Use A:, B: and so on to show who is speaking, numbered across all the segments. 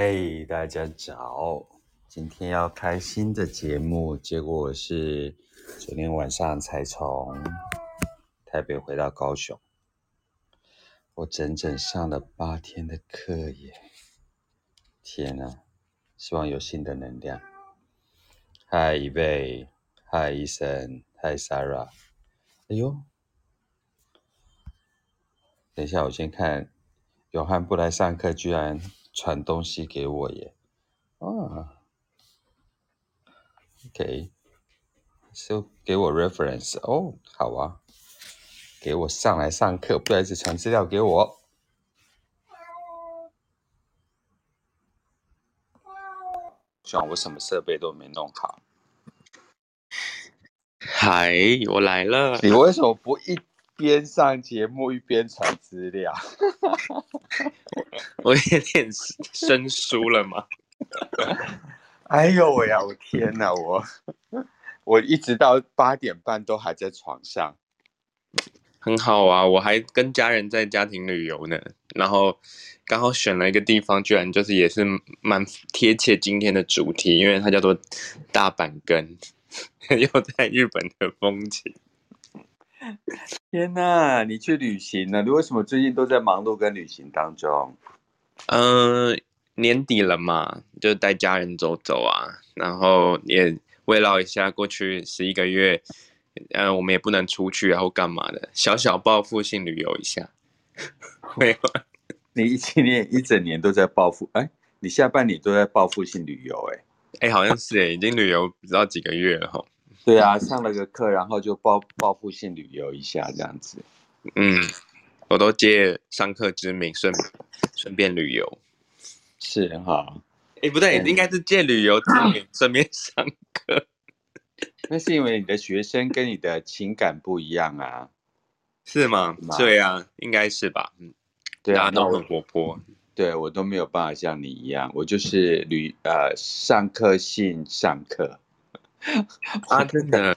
A: 嘿大家早！今天要开新的节目，结果是昨天晚上才从台北回到高雄，我整整上了八天的课耶！天呐，希望有新的能量。嗨，一贝，嗨，医生，嗨，Sarah。哎呦，等一下，我先看，永汉不来上课，居然。传东西给我耶，啊，OK，就、so, 给我 reference 哦，好啊，给我上来上课，不要一直传资料给我。希望我什么设备都没弄好。
B: 嗨，我来了。
A: 你为什么不一？边上节目一边传资料，
B: 我有点生疏了吗？
A: 哎呦喂呀！我天哪，我我一直到八点半都还在床上，
B: 很好啊！我还跟家人在家庭旅游呢，然后刚好选了一个地方，居然就是也是蛮贴切今天的主题，因为它叫做大阪根，又在日本的风情。
A: 天呐，你去旅行了？你为什么最近都在忙碌跟旅行当中？
B: 嗯、呃，年底了嘛，就带家人走走啊，然后也慰劳一下过去十一个月，呃，我们也不能出去，然后干嘛的，小小报复性旅游一下。没有，
A: 你今年一整年都在报复，哎，你下半年都在报复性旅游，哎，
B: 哎，好像是哎，已经旅游不知道几个月了哈。
A: 对啊，上了个课，然后就报报复性旅游一下这样子。
B: 嗯，我都借上课之名顺顺便旅游，
A: 是哈。
B: 哎，不对，嗯、应该是借旅游之名 顺便上课。
A: 那是因为你的学生跟你的情感不一样啊，
B: 是吗？吗对啊，应该是吧。嗯，
A: 对啊，
B: 都很活泼。
A: 对我都没有办法像你一样，我就是旅呃上课性上课。
B: 啊，真的，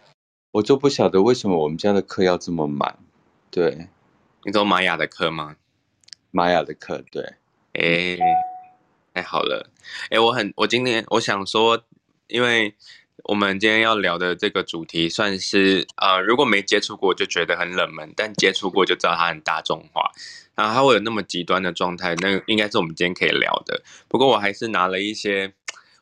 A: 我就不晓得为什么我们家的课要这么满。对，
B: 你说玛雅的课吗？
A: 玛雅的课，对。
B: 哎、欸，太好了。哎、欸，我很，我今天我想说，因为我们今天要聊的这个主题，算是呃，如果没接触过就觉得很冷门，但接触过就知道它很大众化。然后它会有那么极端的状态，那应该是我们今天可以聊的。不过我还是拿了一些，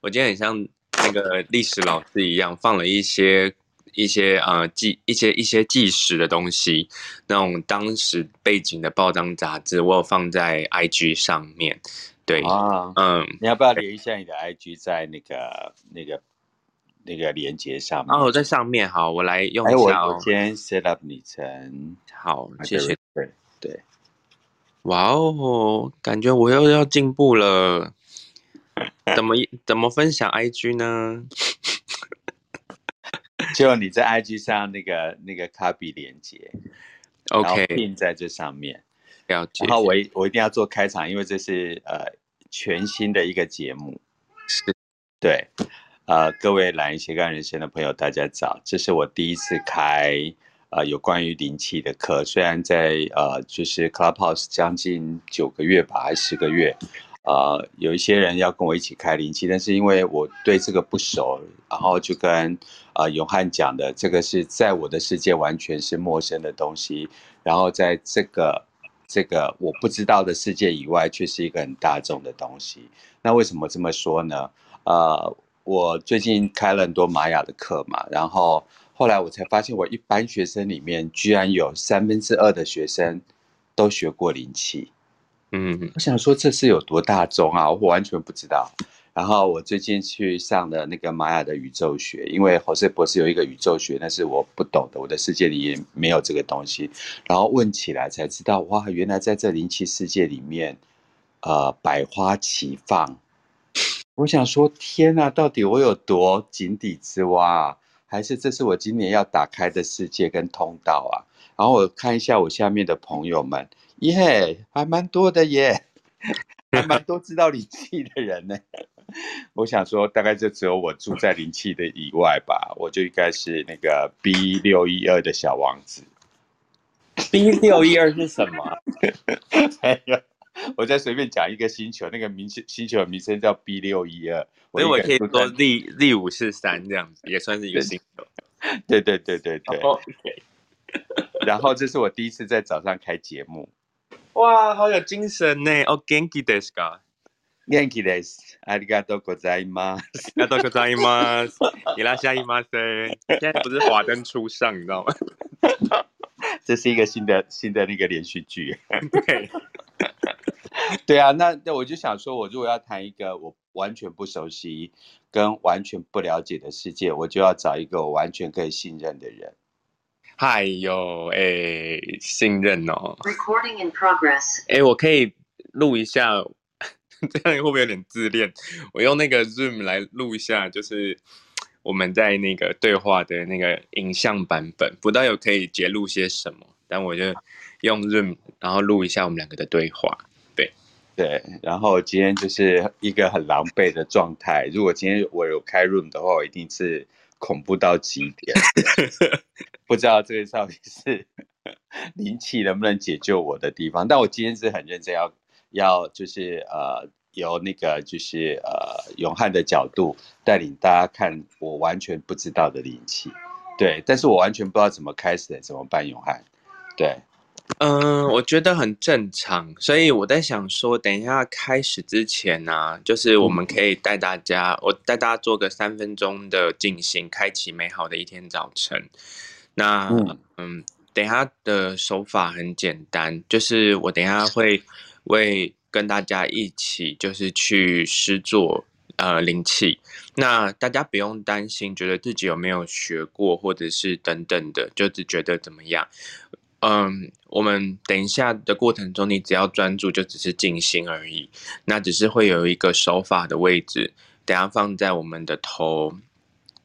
B: 我今天很像。那个历史老师一样，放了一些一些呃记一些一些纪实的东西，那种当时背景的报章杂志，我有放在 IG 上面。对啊，嗯，
A: 你要不要连一下你的 IG 在那个那个那个连接上面？
B: 哦，在上面好，我来用一下。
A: 我先 set up 你成
B: 好，谢谢。
A: 对对，
B: 哇哦，感觉我又要进步了。怎么怎么分享 IG 呢？
A: 就你在 IG 上那个那个 copy 连接
B: ，OK，
A: 并在这上面。
B: 了解。
A: 然后我我一定要做开场，因为这是呃全新的一个节目。
B: 是。
A: 对。呃，各位懒人斜杠人生的朋友，大家早！这是我第一次开呃有关于灵气的课，虽然在呃就是 Clubhouse 将近九个月吧，还是十个月。呃，有一些人要跟我一起开灵气，但是因为我对这个不熟，然后就跟呃永汉讲的，这个是在我的世界完全是陌生的东西，然后在这个这个我不知道的世界以外，却是一个很大众的东西。那为什么这么说呢？呃，我最近开了很多玛雅的课嘛，然后后来我才发现，我一般学生里面居然有三分之二的学生都学过灵气。嗯，我想说这是有多大众啊，我完全不知道。然后我最近去上了那个玛雅的宇宙学，因为侯赛博士有一个宇宙学，但是我不懂的，我的世界里也没有这个东西。然后问起来才知道，哇，原来在这灵气世界里面，呃，百花齐放。我想说，天哪，到底我有多井底之蛙啊？还是这是我今年要打开的世界跟通道啊？然后我看一下我下面的朋友们。耶还蛮多的耶，还蛮多知道灵气的人呢。我想说，大概就只有我住在灵气的以外吧，我就应该是那个 B 六一二的小王子。
B: B 六一二是什么？
A: 哎呀，我再随便讲一个星球，那个名星星球的名称叫 B 六一二，
B: 所以我可以说 Z Z 五四三这样子，也算是一个星球。
A: 对对对对对。
B: Oh.
A: 然后这是我第一次在早上开节目，
B: 哇，好有精神呢！哦，Genki
A: des ga。Genki des。ありがとうございます。
B: ありがとうございます。いらっしゃいませ。现在不是华灯初上，你知道吗？
A: 这是一个新的新的那个连续剧。
B: 对。
A: 对啊，那那我就想说，我如果要谈一个我完全不熟悉跟完全不了解的世界，我就要找一个我完全可以信任的人。
B: 嗨哟，哎，信任哦。
C: Recording in progress。
B: 哎，我可以录一下，这样会不会有点自恋？我用那个 Zoom 来录一下，就是。我们在那个对话的那个影像版本，不知道有可以截录些什么，但我就用 Zoom，然后录一下我们两个的对话。对，
A: 对，然后今天就是一个很狼狈的状态。如果今天我有开 Room 的话，我一定是恐怖到极点。不知道这个到底是 灵气能不能解救我的地方，但我今天是很认真要要就是呃。由那个就是呃永汉的角度带领大家看我完全不知道的灵气，对，但是我完全不知道怎么开始，怎么办？永汉，对，
B: 嗯、呃，我觉得很正常，所以我在想说，等一下开始之前呢、啊，就是我们可以带大家，嗯、我带大家做个三分钟的静心，开启美好的一天早晨。那嗯，嗯，等一下的手法很简单，就是我等一下会为。跟大家一起就是去施作呃灵气，那大家不用担心，觉得自己有没有学过或者是等等的，就只觉得怎么样？嗯，我们等一下的过程中，你只要专注，就只是静心而已。那只是会有一个手法的位置，等下放在我们的头，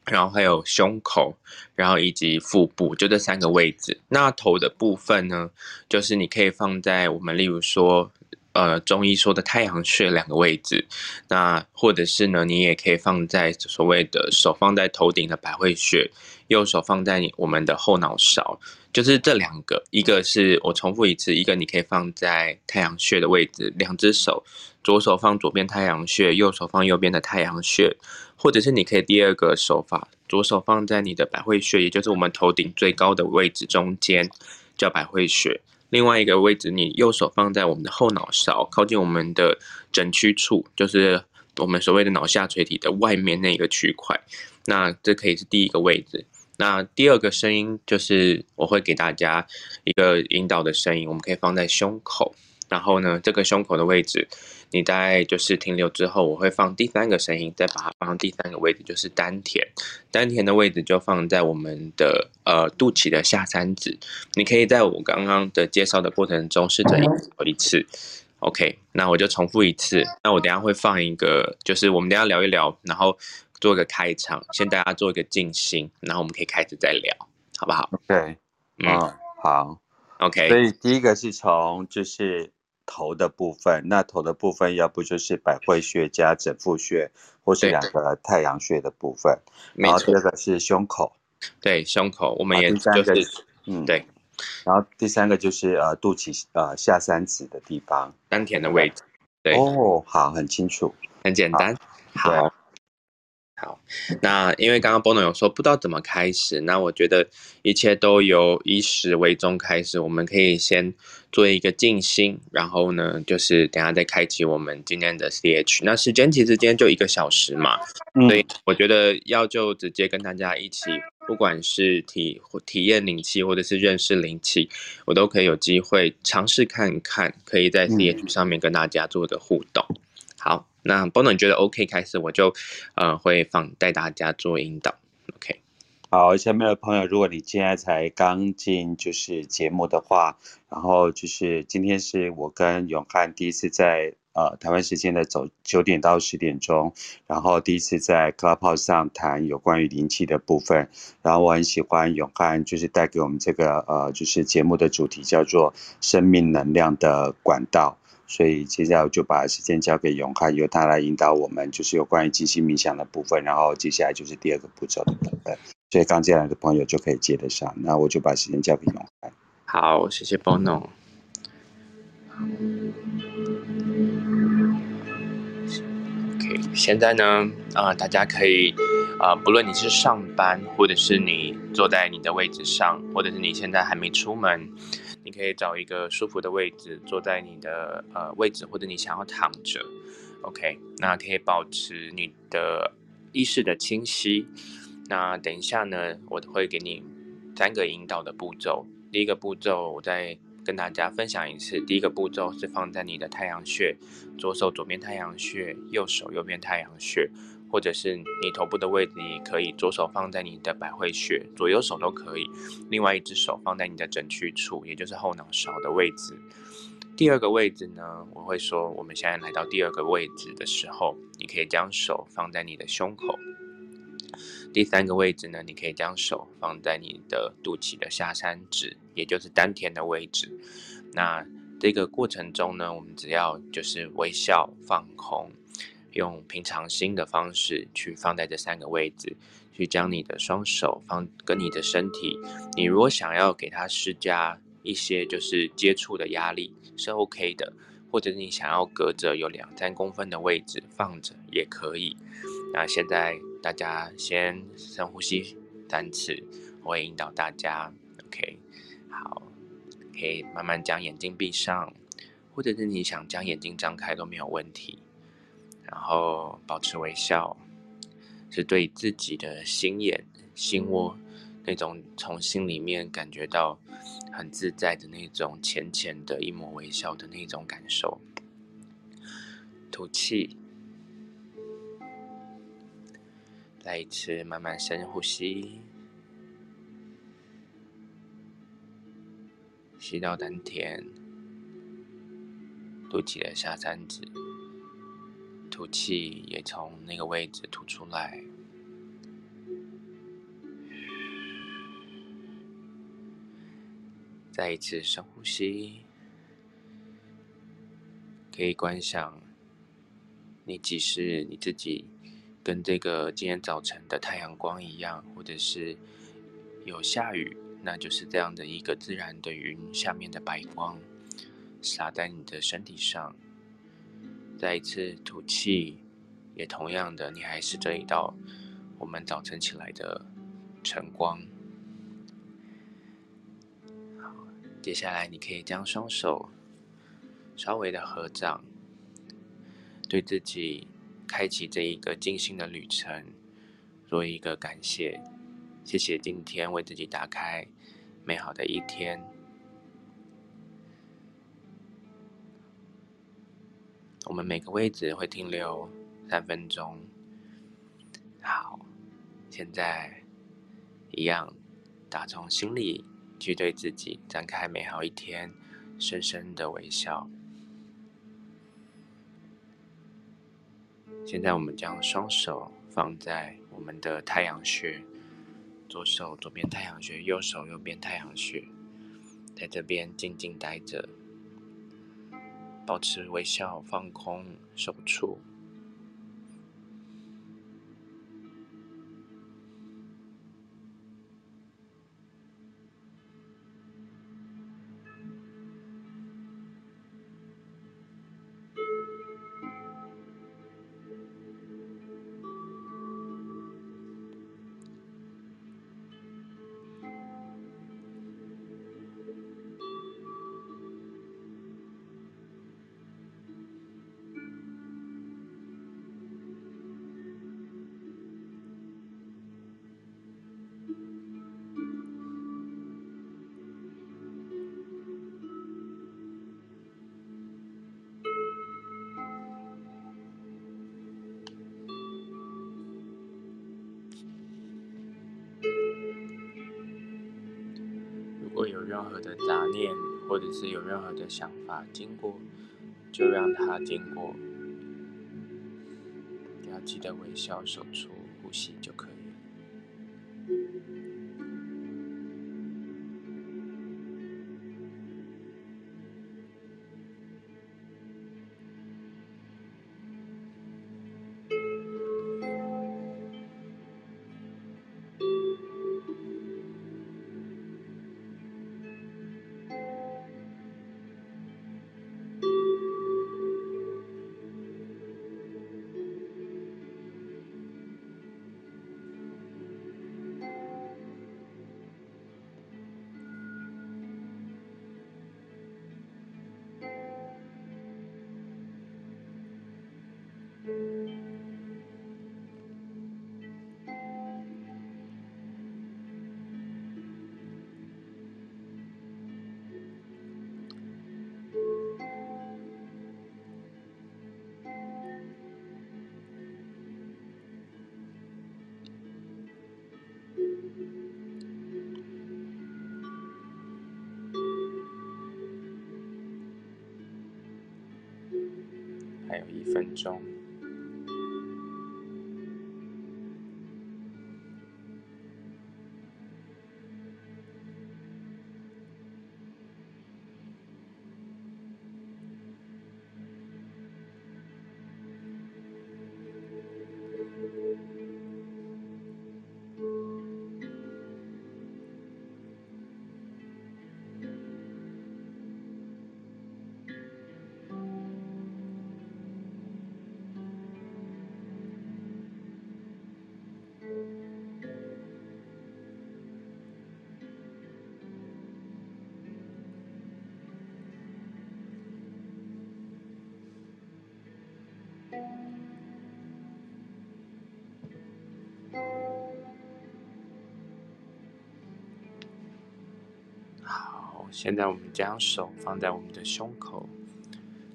B: 然后还有胸口，然后以及腹部，就这三个位置。那头的部分呢，就是你可以放在我们例如说。呃，中医说的太阳穴两个位置，那或者是呢，你也可以放在所谓的手放在头顶的百会穴，右手放在你我们的后脑勺，就是这两个，一个是我重复一次，一个你可以放在太阳穴的位置，两只手，左手放左边太阳穴，右手放右边的太阳穴，或者是你可以第二个手法，左手放在你的百会穴，也就是我们头顶最高的位置中间，叫百会穴。另外一个位置，你右手放在我们的后脑勺，靠近我们的枕区处，就是我们所谓的脑下垂体的外面那个区块。那这可以是第一个位置。那第二个声音就是我会给大家一个引导的声音，我们可以放在胸口。然后呢，这个胸口的位置。你大概就是停留之后，我会放第三个声音，再把它放第三个位置，就是丹田。丹田的位置就放在我们的呃肚脐的下三指。你可以在我刚刚的介绍的过程中试着一次一次。OK，那我就重复一次。那我等下会放一个，就是我们等下聊一聊，然后做一个开场，先大家做一个静心，然后我们可以开始再聊，好不好？
A: 对.嗯，好
B: ，OK。
A: 所以第一个是从就是。头的部分，那头的部分，要不就是百会穴加枕腹穴，或是两个太阳穴的部分。然后第二个是胸口，
B: 对，胸口，我们也就是，嗯，对。
A: 然后第三个就是呃肚脐呃下三指的地方，
B: 丹田的位置。对，
A: 哦，好，很清楚，
B: 很简单，好。好好，那因为刚刚 Bono 有说不知道怎么开始，那我觉得一切都由以始为终开始。我们可以先做一个静心，然后呢，就是等下再开启我们今天的 CH。那时间其实今天就一个小时嘛，所以我觉得要就直接跟大家一起，不管是体体验灵气或者是认识灵气，我都可以有机会尝试看看，可以在 CH 上面跟大家做个互动。好。那 Bono 你觉得 OK 开始，我就呃会放带大家做引导，OK。
A: 好，下面的朋友，如果你现在才刚进就是节目的话，然后就是今天是我跟永汉第一次在呃台湾时间的早九点到十点钟，然后第一次在 Clubhouse 上谈有关于灵气的部分，然后我很喜欢永汉就是带给我们这个呃就是节目的主题叫做生命能量的管道。所以接下来我就把时间交给永汉，由他来引导我们，就是有关于静心冥想的部分。然后接下来就是第二个步骤的部分，所以刚进来的朋友就可以接得上。那我就把时间交给永汉。
B: 好，谢谢波弄。OK，现在呢，啊，大家可以，啊，不论你是上班，或者是你坐在你的位置上，或者是你现在还没出门。你可以找一个舒服的位置，坐在你的呃位置，或者你想要躺着，OK，那可以保持你的意识的清晰。那等一下呢，我会给你三个引导的步骤。第一个步骤，我再跟大家分享一次。第一个步骤是放在你的太阳穴，左手左边太阳穴，右手右边太阳穴，或者是你头部的位置你可以，左手放在你的百会穴，左右手都可以。另外一只手放在你的枕区处，也就是后脑勺的位置。第二个位置呢，我会说，我们现在来到第二个位置的时候，你可以将手放在你的胸口。第三个位置呢，你可以将手放在你的肚脐的下三指，也就是丹田的位置。那这个过程中呢，我们只要就是微笑放空，用平常心的方式去放在这三个位置，去将你的双手放跟你的身体。你如果想要给它施加一些就是接触的压力是 OK 的，或者你想要隔着有两三公分的位置放着也可以。那现在。大家先深呼吸三次，我会引导大家。OK，好，可以慢慢将眼睛闭上，或者是你想将眼睛张开都没有问题。然后保持微笑，是对自己的心眼、心窝那种从心里面感觉到很自在的那种浅浅的一抹微笑的那种感受。吐气。再一次慢慢深呼吸，吸到丹田，肚脐的下三指，吐气也从那个位置吐出来。再一次深呼吸，可以观想你即是你自己。跟这个今天早晨的太阳光一样，或者是有下雨，那就是这样的一个自然的云下面的白光，洒在你的身体上。再一次吐气，也同样的，你还是这一道我们早晨起来的晨光。接下来你可以将双手稍微的合掌，对自己。开启这一个静心的旅程，做一个感谢，谢谢今天为自己打开美好的一天。我们每个位置会停留三分钟。好，现在一样，打从心里去对自己展开美好一天，深深的微笑。现在我们将双手放在我们的太阳穴，左手左边太阳穴，右手右边太阳穴，在这边静静待着，保持微笑，放空，手触。任何的杂念，或者是有任何的想法经过，就让它经过。要记得微笑、手触、呼吸就可以。有现在我们将手放在我们的胸口，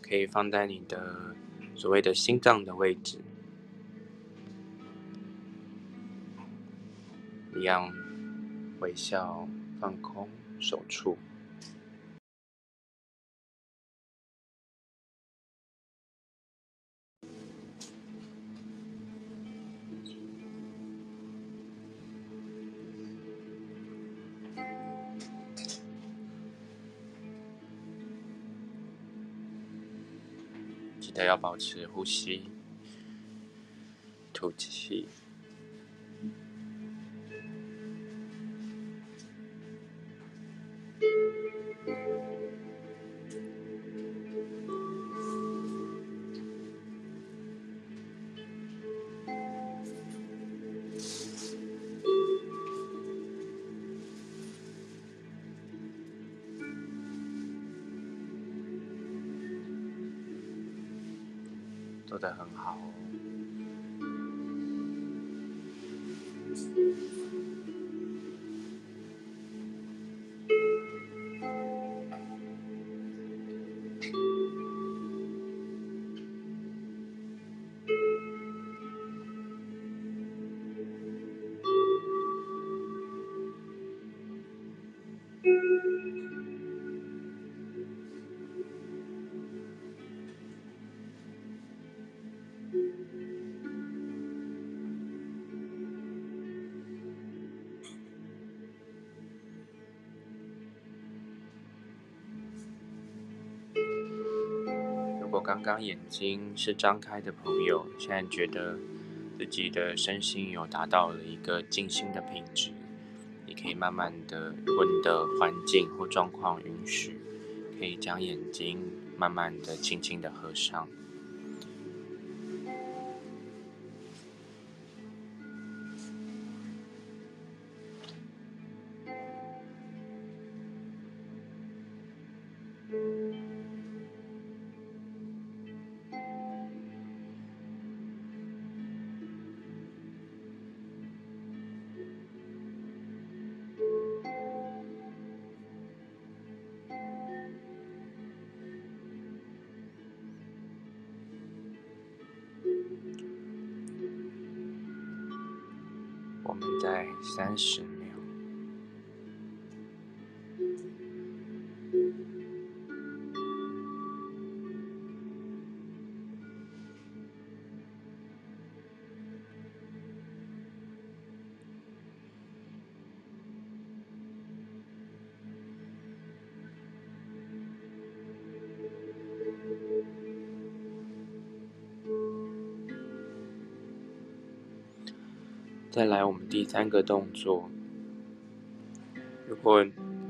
B: 可以放在你的所谓的心脏的位置，一样微笑、放空、手触。要保持呼吸，吐气。刚刚眼睛是张开的朋友，现在觉得自己的身心有达到了一个静心的品质，你可以慢慢的，如果你的环境或状况允许，可以将眼睛慢慢的、轻轻的合上。再来，我们第三个动作。如果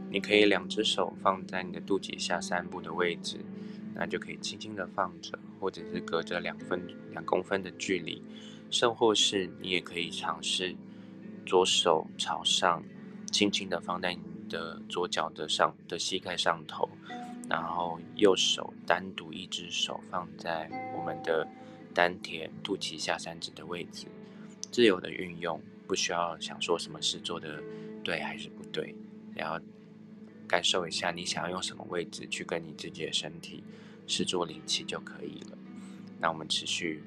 B: 你可以两只手放在你的肚脐下三步的位置，那就可以轻轻的放着，或者是隔着两分两公分的距离，甚或是你也可以尝试左手朝上，轻轻的放在你的左脚的上的膝盖上头，然后右手单独一只手放在我们的丹田肚脐下三指的位置。自由的运用，不需要想说什么事做的对还是不对，然后感受一下你想要用什么位置去跟你自己的身体试做灵气就可以了。那我们持续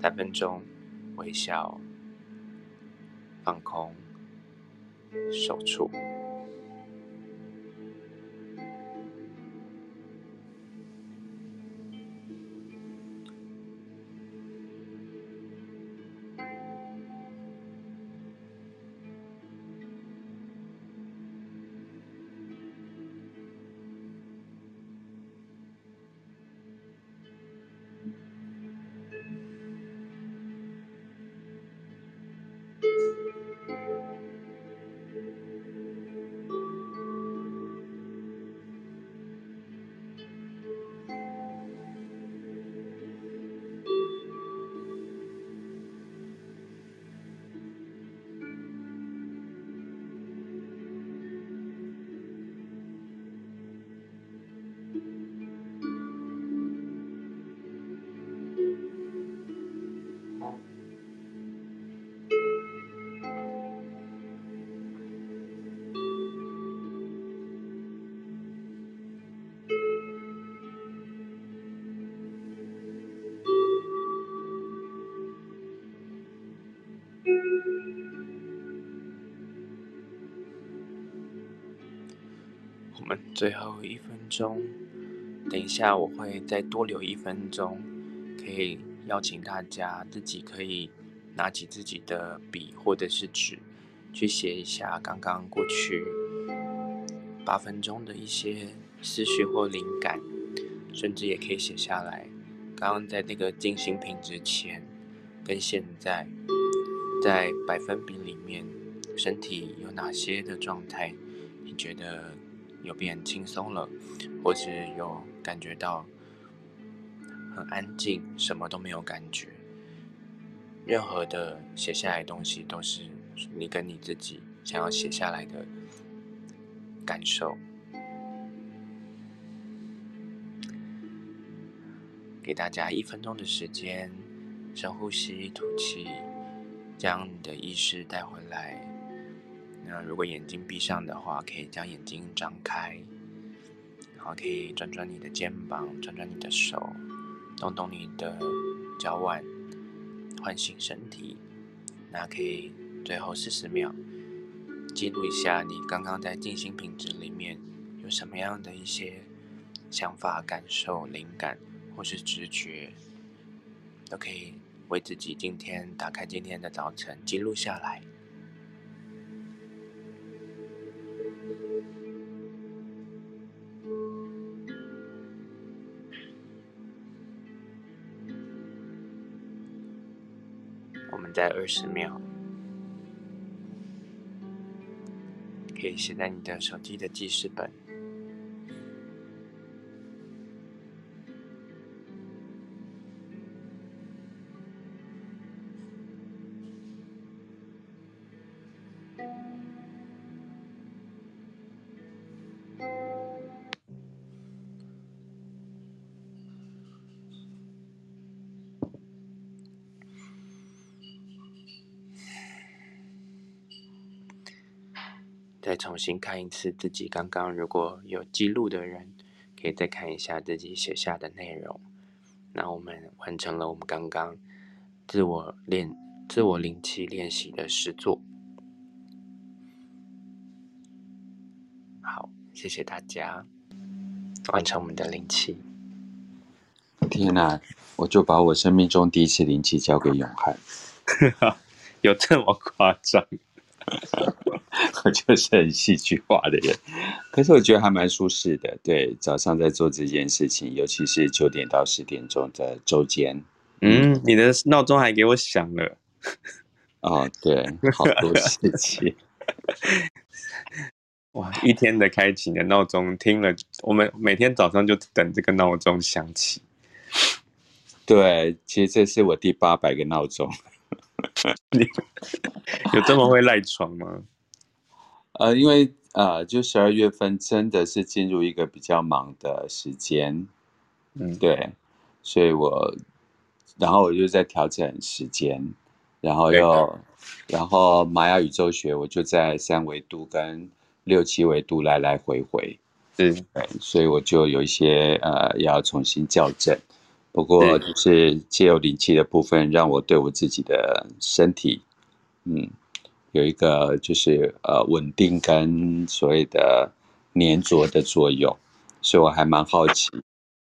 B: 三分钟，微笑，放空，手触。们最后一分钟，等一下我会再多留一分钟，可以邀请大家自己可以拿起自己的笔或者是纸，去写一下刚刚过去八分钟的一些思绪或灵感，甚至也可以写下来。刚刚在那个静心品之前跟现在，在百分比里面，身体有哪些的状态，你觉得？有变轻松了，或是有感觉到很安静，什么都没有感觉。任何的写下来的东西，都是你跟你自己想要写下来的感受。给大家一分钟的时间，深呼吸，吐气，将你的意识带回来。那如果眼睛闭上的话，可以将眼睛张开，然后可以转转你的肩膀，转转你的手，动动你的脚腕，唤醒身体。那可以最后四十秒，记录一下你刚刚在静心品质里面有什么样的一些想法、感受、灵感或是直觉，都可以为自己今天打开今天的早晨记录下来。在二十秒，可以写在你的手机的记事本。重新看一次自己刚刚，如果有记录的人，可以再看一下自己写下的内容。那我们完成了我们刚刚自我练、自我灵气练习的实作。好，谢谢大家，完成我们的灵气。
A: 天哪！我就把我生命中第一次灵气交给永汉，
B: 有这么夸张？
A: 我 就是很戏剧化的人，可是我觉得还蛮舒适的。对，早上在做这件事情，尤其是九点到十点钟的周间。
B: 嗯，你的闹钟还给我响了。
A: 哦，对，好多事情。
B: 哇，一天的开启的闹钟听了，我们每天早上就等这个闹钟响起。
A: 对，其实这是我第八百个闹钟。
B: 你有这么会赖床吗？
A: 呃，因为呃，就十二月份真的是进入一个比较忙的时间，嗯，对，所以我，然后我就在调整时间，然后又，然后玛雅宇宙学，我就在三维度跟六七维度来来回回，
B: 嗯
A: 对，所以我就有一些呃要重新校正。不过就是借由灵气的部分，让我对我自己的身体，嗯，有一个就是呃稳定跟所谓的粘着的作用，所以我还蛮好奇，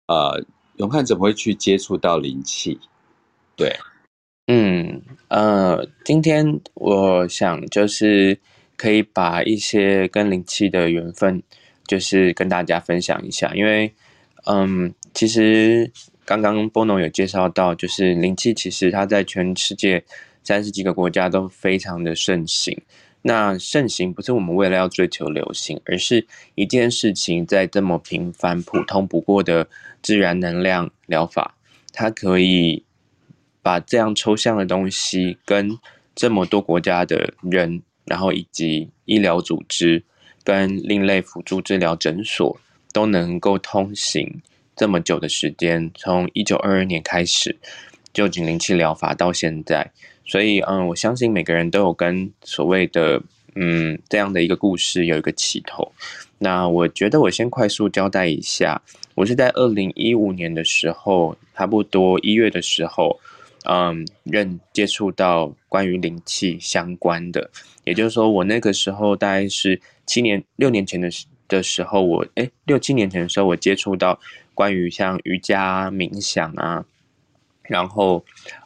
A: 呃，永汉怎么会去接触到灵气？对，
B: 嗯呃，今天我想就是可以把一些跟灵气的缘分，就是跟大家分享一下，因为嗯，其实。刚刚波农有介绍到，就是灵气，其实它在全世界三十几个国家都非常的盛行。那盛行不是我们为了要追求流行，而是一件事情在这么平凡、普通不过的自然能量疗法，它可以把这样抽象的东西跟这么多国家的人，然后以及医疗组织跟另类辅助治疗诊所都能够通行这么久的时间，从一九二二年开始就近灵气疗法到现在。所以，嗯，我相信每个人都有跟所谓的，嗯，这样的一个故事有一个起头。那我觉得我先快速交代一下，我是在二零一五年的时候，差不多一月的时候，嗯，认接触到关于灵气相关的，也就是说，我那个时候大概是七年六年前的时的时候，我诶六七年前的时候，我接触到关于像瑜伽冥想啊。然后，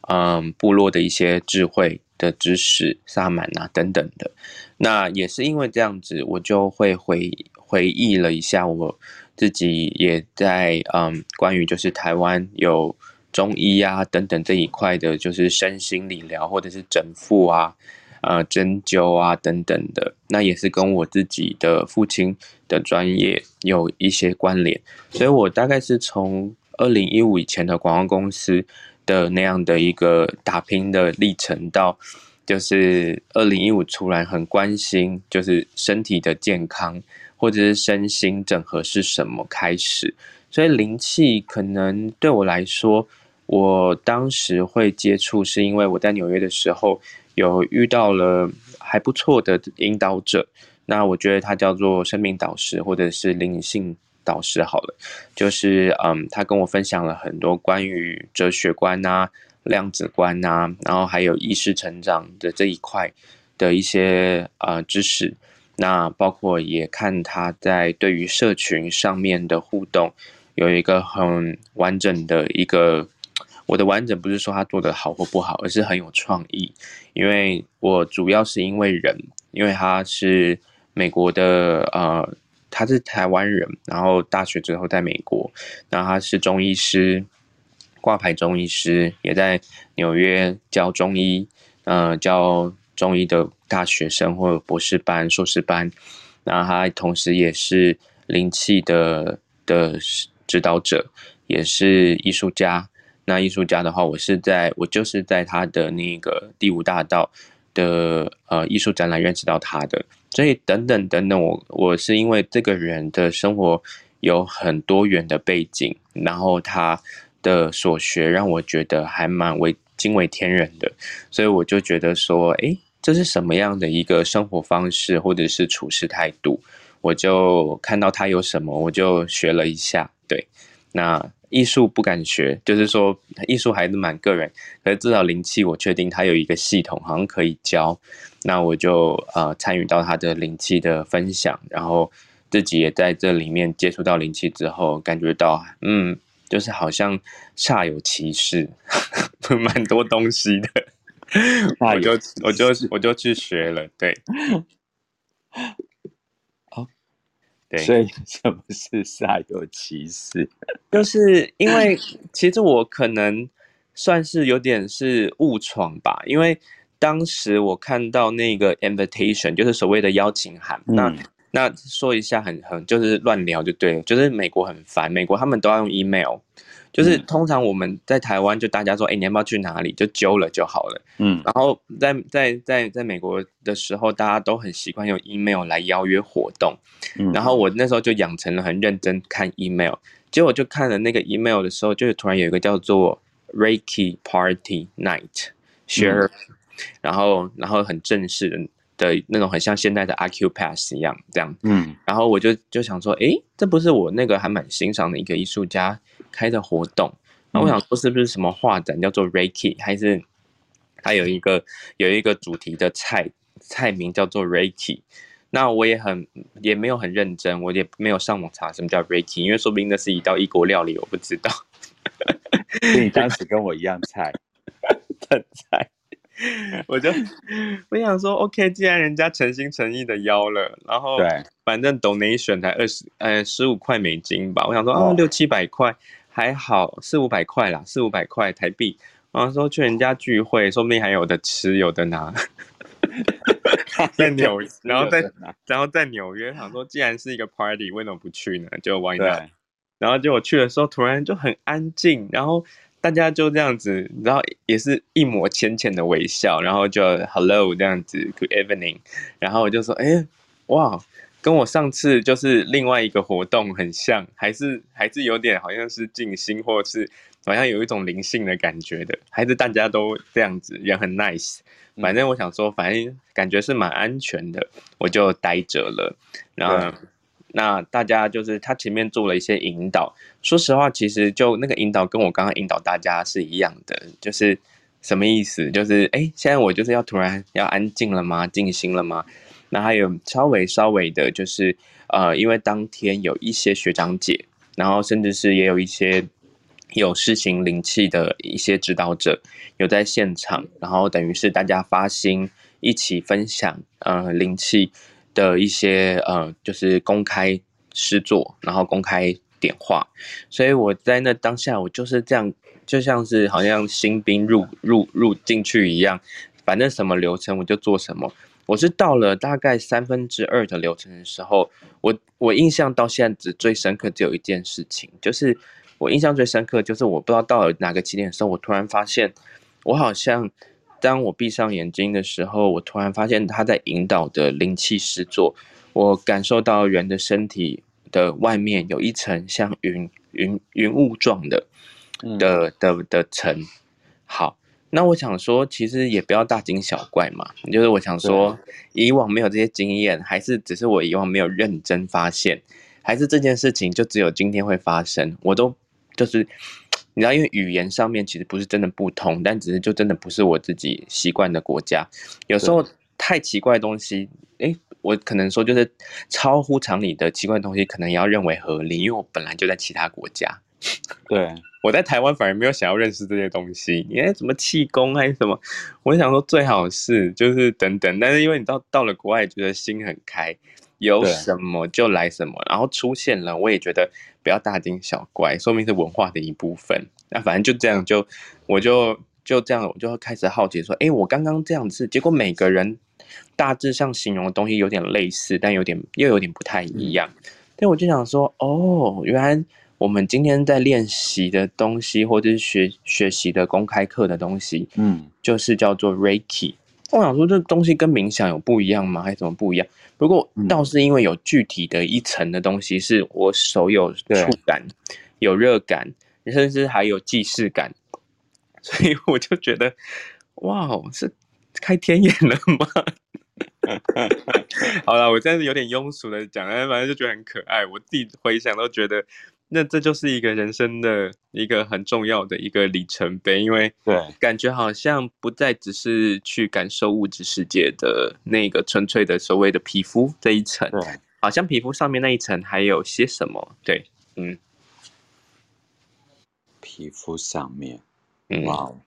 B: 嗯，部落的一些智慧的知识、萨满啊等等的，那也是因为这样子，我就会回回忆了一下，我自己也在嗯，关于就是台湾有中医啊等等这一块的，就是身心理疗或者是整复啊、呃针灸啊等等的，那也是跟我自己的父亲的专业有一些关联，所以我大概是从二零一五以前的广告公司。的那样的一个打拼的历程，到就是二零一五出来很关心，就是身体的健康或者是身心整合是什么开始，所以灵气可能对我来说，我当时会接触，是因为我在纽约的时候有遇到了还不错的引导者，那我觉得他叫做生命导师或者是灵性。导师好了，就是嗯，他跟我分享了很多关于哲学观啊、量子观啊，然后还有意识成长的这一块的一些呃知识。那包括也看他在对于社群上面的互动，有一个很完整的一个。我的完整不是说他做的好或不好，而是很有创意。因为我主要是因为人，因为他是美国的呃。他是台湾人，然后大学之后在美国，然后他是中医师，挂牌中医师，也在纽约教中医，呃，教中医的大学生或者博士班、硕士班，然后他同时也是灵气的的指导者，也是艺术家。那艺术家的话，我是在我就是在他的那个第五大道的呃艺术展览认识到他的。所以等等等等，我我是因为这个人的生活有很多元的背景，然后他的所学让我觉得还蛮为惊为天人的，所以我就觉得说，诶，这是什么样的一个生活方式或者是处事态度？我就看到他有什么，我就学了一下。对，那艺术不敢学，就是说艺术还是蛮个人，可是至少灵气，我确定它有一个系统，好像可以教。那我就呃参与到他的灵气的分享，然后自己也在这里面接触到灵气之后，感觉到嗯，就是好像煞有其事，蛮多东西的，我就我就我就去学了，对，
A: 哦，对，所以 什么是煞有其事？
B: 就是因为其实我可能算是有点是误闯吧，因为。当时我看到那个 invitation，就是所谓的邀请函。嗯、那那说一下很，很很就是乱聊就对了。就是美国很烦，美国他们都要用 email。就是通常我们在台湾就大家说，哎、你要不要去哪里？就揪了就好了。嗯。然后在在在在美国的时候，大家都很习惯用 email 来邀约活动。嗯。然后我那时候就养成了很认真看 email。结果就看了那个 email 的时候，就突然有一个叫做 Reiki Party Night Share、嗯。然后，然后很正式的的那种，很像现在的 Acupass 一样，这样。嗯。然后我就就想说，诶，这不是我那个还蛮欣赏的一个艺术家开的活动。那我想说，是不是什么画展叫做 Reiki，还是他有一个有一个主题的菜菜名叫做 Reiki？那我也很也没有很认真，我也没有上网查什么叫 Reiki，因为说不定那是一道异国料理，我不知道。
A: 你当时跟我一样菜，很菜。
B: 我就我想说，OK，既然人家诚心诚意的邀了，然后对，反正 donation 才二十呃十五块美金吧，我想说啊六七百块还好，四五百块啦，四五百块台币。然后说去人家聚会，说不定还有的吃有的拿。在纽约，然后在然后在纽约，想说既然是一个 party，为什么不去呢？就 why not？然后结果去的时候，突然就很安静，然后大家就这样子，然后也是一抹浅浅的微笑，然后就 hello 这样子，good evening，然后我就说，哎，哇，跟我上次就是另外一个活动很像，还是还是有点好像是静心，或者是好像有一种灵性的感觉的，还是大家都这样子，人很 nice。反正我想说，反正感觉是蛮安全的，我就待着了，然后。那大家就是他前面做了一些引导，说实话，其实就那个引导跟我刚刚引导大家是一样的，就是什么意思？就是哎，现在我就是要突然要安静了吗？静心了吗？那还有稍微稍微的，就是呃，因为当天有一些学长姐，然后甚至是也有一些有施行灵气的一些指导者有在现场，然后等于是大家发心一起分享呃灵气。的一些呃，就是公开施作，然后公开点化，所以我在那当下，我就是这样，就像是好像新兵入入入进去一样，反正什么流程我就做什么。我是到了大概三分之二的流程的时候，我我印象到现在只最深刻只有一件事情，就是我印象最深刻就是我不知道到了哪个起点的时候，我突然发现我好像。当我闭上眼睛的时候，我突然发现他在引导的灵气施作，我感受到人的身体的外面有一层像云云云雾状的的的的层。好，那我想说，其实也不要大惊小怪嘛。就是我想说，以往没有这些经验，还是只是我以往没有认真发现，还是这件事情就只有今天会发生？我都就是。你知道，因为语言上面其实不是真的不通，但只是就真的不是我自己习惯的国家。有时候太奇怪的东西，哎，我可能说就是超乎常理的奇怪的东西，可能也要认为合理，因为我本来就在其他国家。
A: 对，
B: 我在台湾反而没有想要认识这些东西，你看什么气功还是什么，我想说最好是就是等等，但是因为你到到了国外，觉得心很开。有什么就来什么，然后出现了，我也觉得不要大惊小怪，说明是文化的一部分。那反正就这样，就我就就这样，我就开始好奇说，哎，我刚刚这样子，结果每个人大致上形容的东西有点类似，但有点又有点不太一样。但我就想说，哦，原来我们今天在练习的东西，或者是学学习的公开课的东西，嗯，就是叫做 Reiki。我想说，这东西跟冥想有不一样吗？还是怎么不一样？不过倒是因为有具体的一层的东西，是我手有触感，有热感，甚至还有既视感，所以我就觉得，哇，是开天眼了吗？好了，我真的有点庸俗的讲，但反正就觉得很可爱。我自己回想都觉得，那这就是一个人生的一个很重要的一个里程碑，因为对，感觉好像不再只是去感受物质世界的那个纯粹的所谓的皮肤这一层，对，好像皮肤上面那一层还有些什么，对，嗯，
A: 皮肤上面，哇，嗯，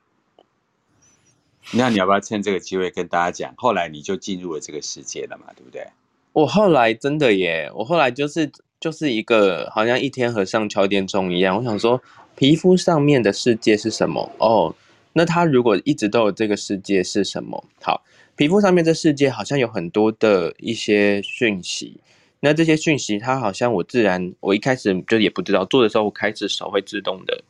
A: 那你要不要趁这个机会跟大家讲，后来你就进入了这个世界了嘛，对不对？
B: 我后来真的耶，我后来就是。就是一个好像一天和尚敲点钟一样。我想说，皮肤上面的世界是什么？哦，那他如果一直都有这个世界是什么？好，皮肤上面的世界好像有很多的一些讯息。那这些讯息，它好像我自然，我一开始就也不知道，做的时候我开始手会自动的，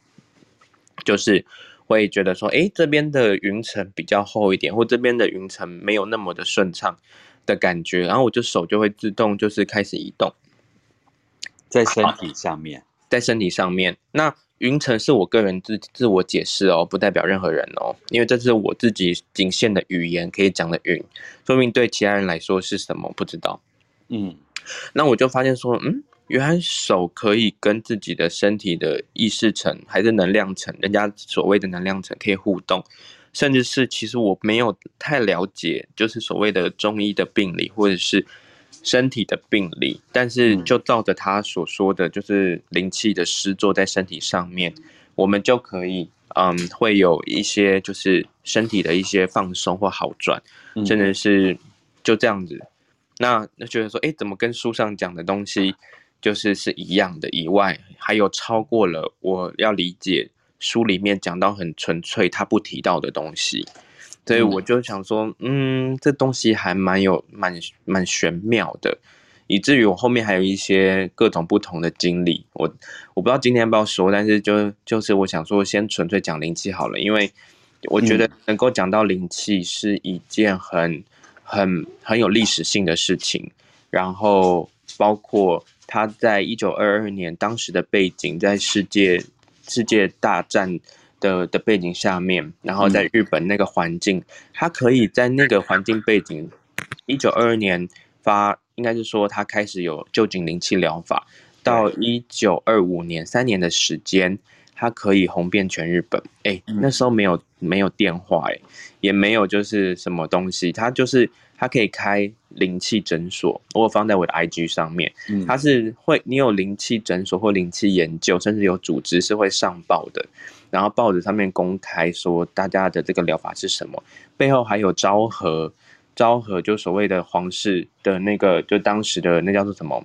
B: 就是会觉得说，哎，这边的云层比较厚一点，或这边的云层没有那么的顺畅的感觉，然后我就手就会自动就是开始移动。
A: 在身体上面，
B: 在身体上面，那云层是我个人自自我解释哦，不代表任何人哦，因为这是我自己仅限的语言可以讲的云，说明对其他人来说是什么不知道。嗯，那我就发现说，嗯，原来手可以跟自己的身体的意识层还是能量层，人家所谓的能量层可以互动，甚至是其实我没有太了解，就是所谓的中医的病理或者是。身体的病理，但是就照着他所说的就是灵气的施作在身体上面，我们就可以，嗯，会有一些就是身体的一些放松或好转，真的是就这样子。那那觉得说，哎，怎么跟书上讲的东西就是是一样的？以外，还有超过了我要理解书里面讲到很纯粹他不提到的东西。所以我就想说，嗯，这东西还蛮有蛮蛮玄妙的，以至于我后面还有一些各种不同的经历。我我不知道今天要不要说，但是就就是我想说，先纯粹讲灵气好了，因为我觉得能够讲到灵气是一件很很很有历史性的事情，然后包括他在一九二二年当时的背景，在世界世界大战。的的背景下面，然后在日本那个环境，他可以在那个环境背景，一九二二年发，应该是说他开始有旧井灵气疗法，到一九二五年三年的时间，他可以红遍全日本。哎，那时候没有没有电话，哎，也没有就是什么东西，他就是他可以开灵气诊所，我放在我的 IG 上面，他是会你有灵气诊所或灵气研究，甚至有组织是会上报的。然后报纸上面公开说，大家的这个疗法是什么？背后还有昭和，昭和就所谓的皇室的那个，就当时的那叫做什么？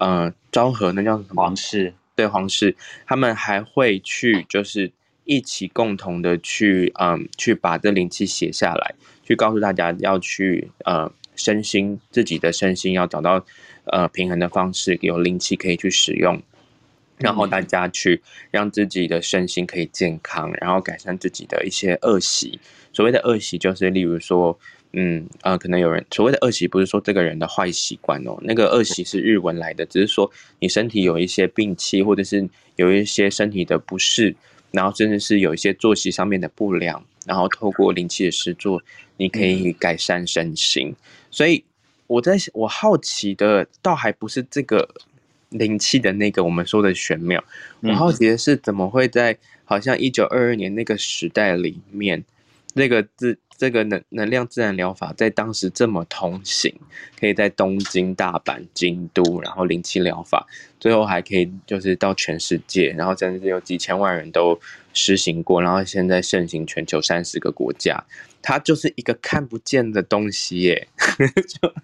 B: 呃，昭和那叫做什么？
A: 皇室。
B: 对，皇室，他们还会去，就是一起共同的去，嗯，去把这灵气写下来，去告诉大家要去，呃，身心自己的身心要找到，呃，平衡的方式，有灵气可以去使用。然后大家去让自己的身心可以健康，然后改善自己的一些恶习。所谓的恶习，就是例如说，嗯呃，可能有人所谓的恶习，不是说这个人的坏习惯哦，那个恶习是日文来的，只是说你身体有一些病气，或者是有一些身体的不适，然后甚至是有一些作息上面的不良，然后透过灵气的施作，你可以改善身心。所以我在我好奇的，倒还不是这个。灵气的那个我们说的玄妙，我好奇的是怎么会在好像一九二二年那个时代里面，那个自这个能能量自然疗法在当时这么通行，可以在东京、大阪、京都，然后灵气疗法最后还可以就是到全世界，然后真的是有几千万人都实行过，然后现在盛行全球三十个国家，它就是一个看不见的东西耶，就。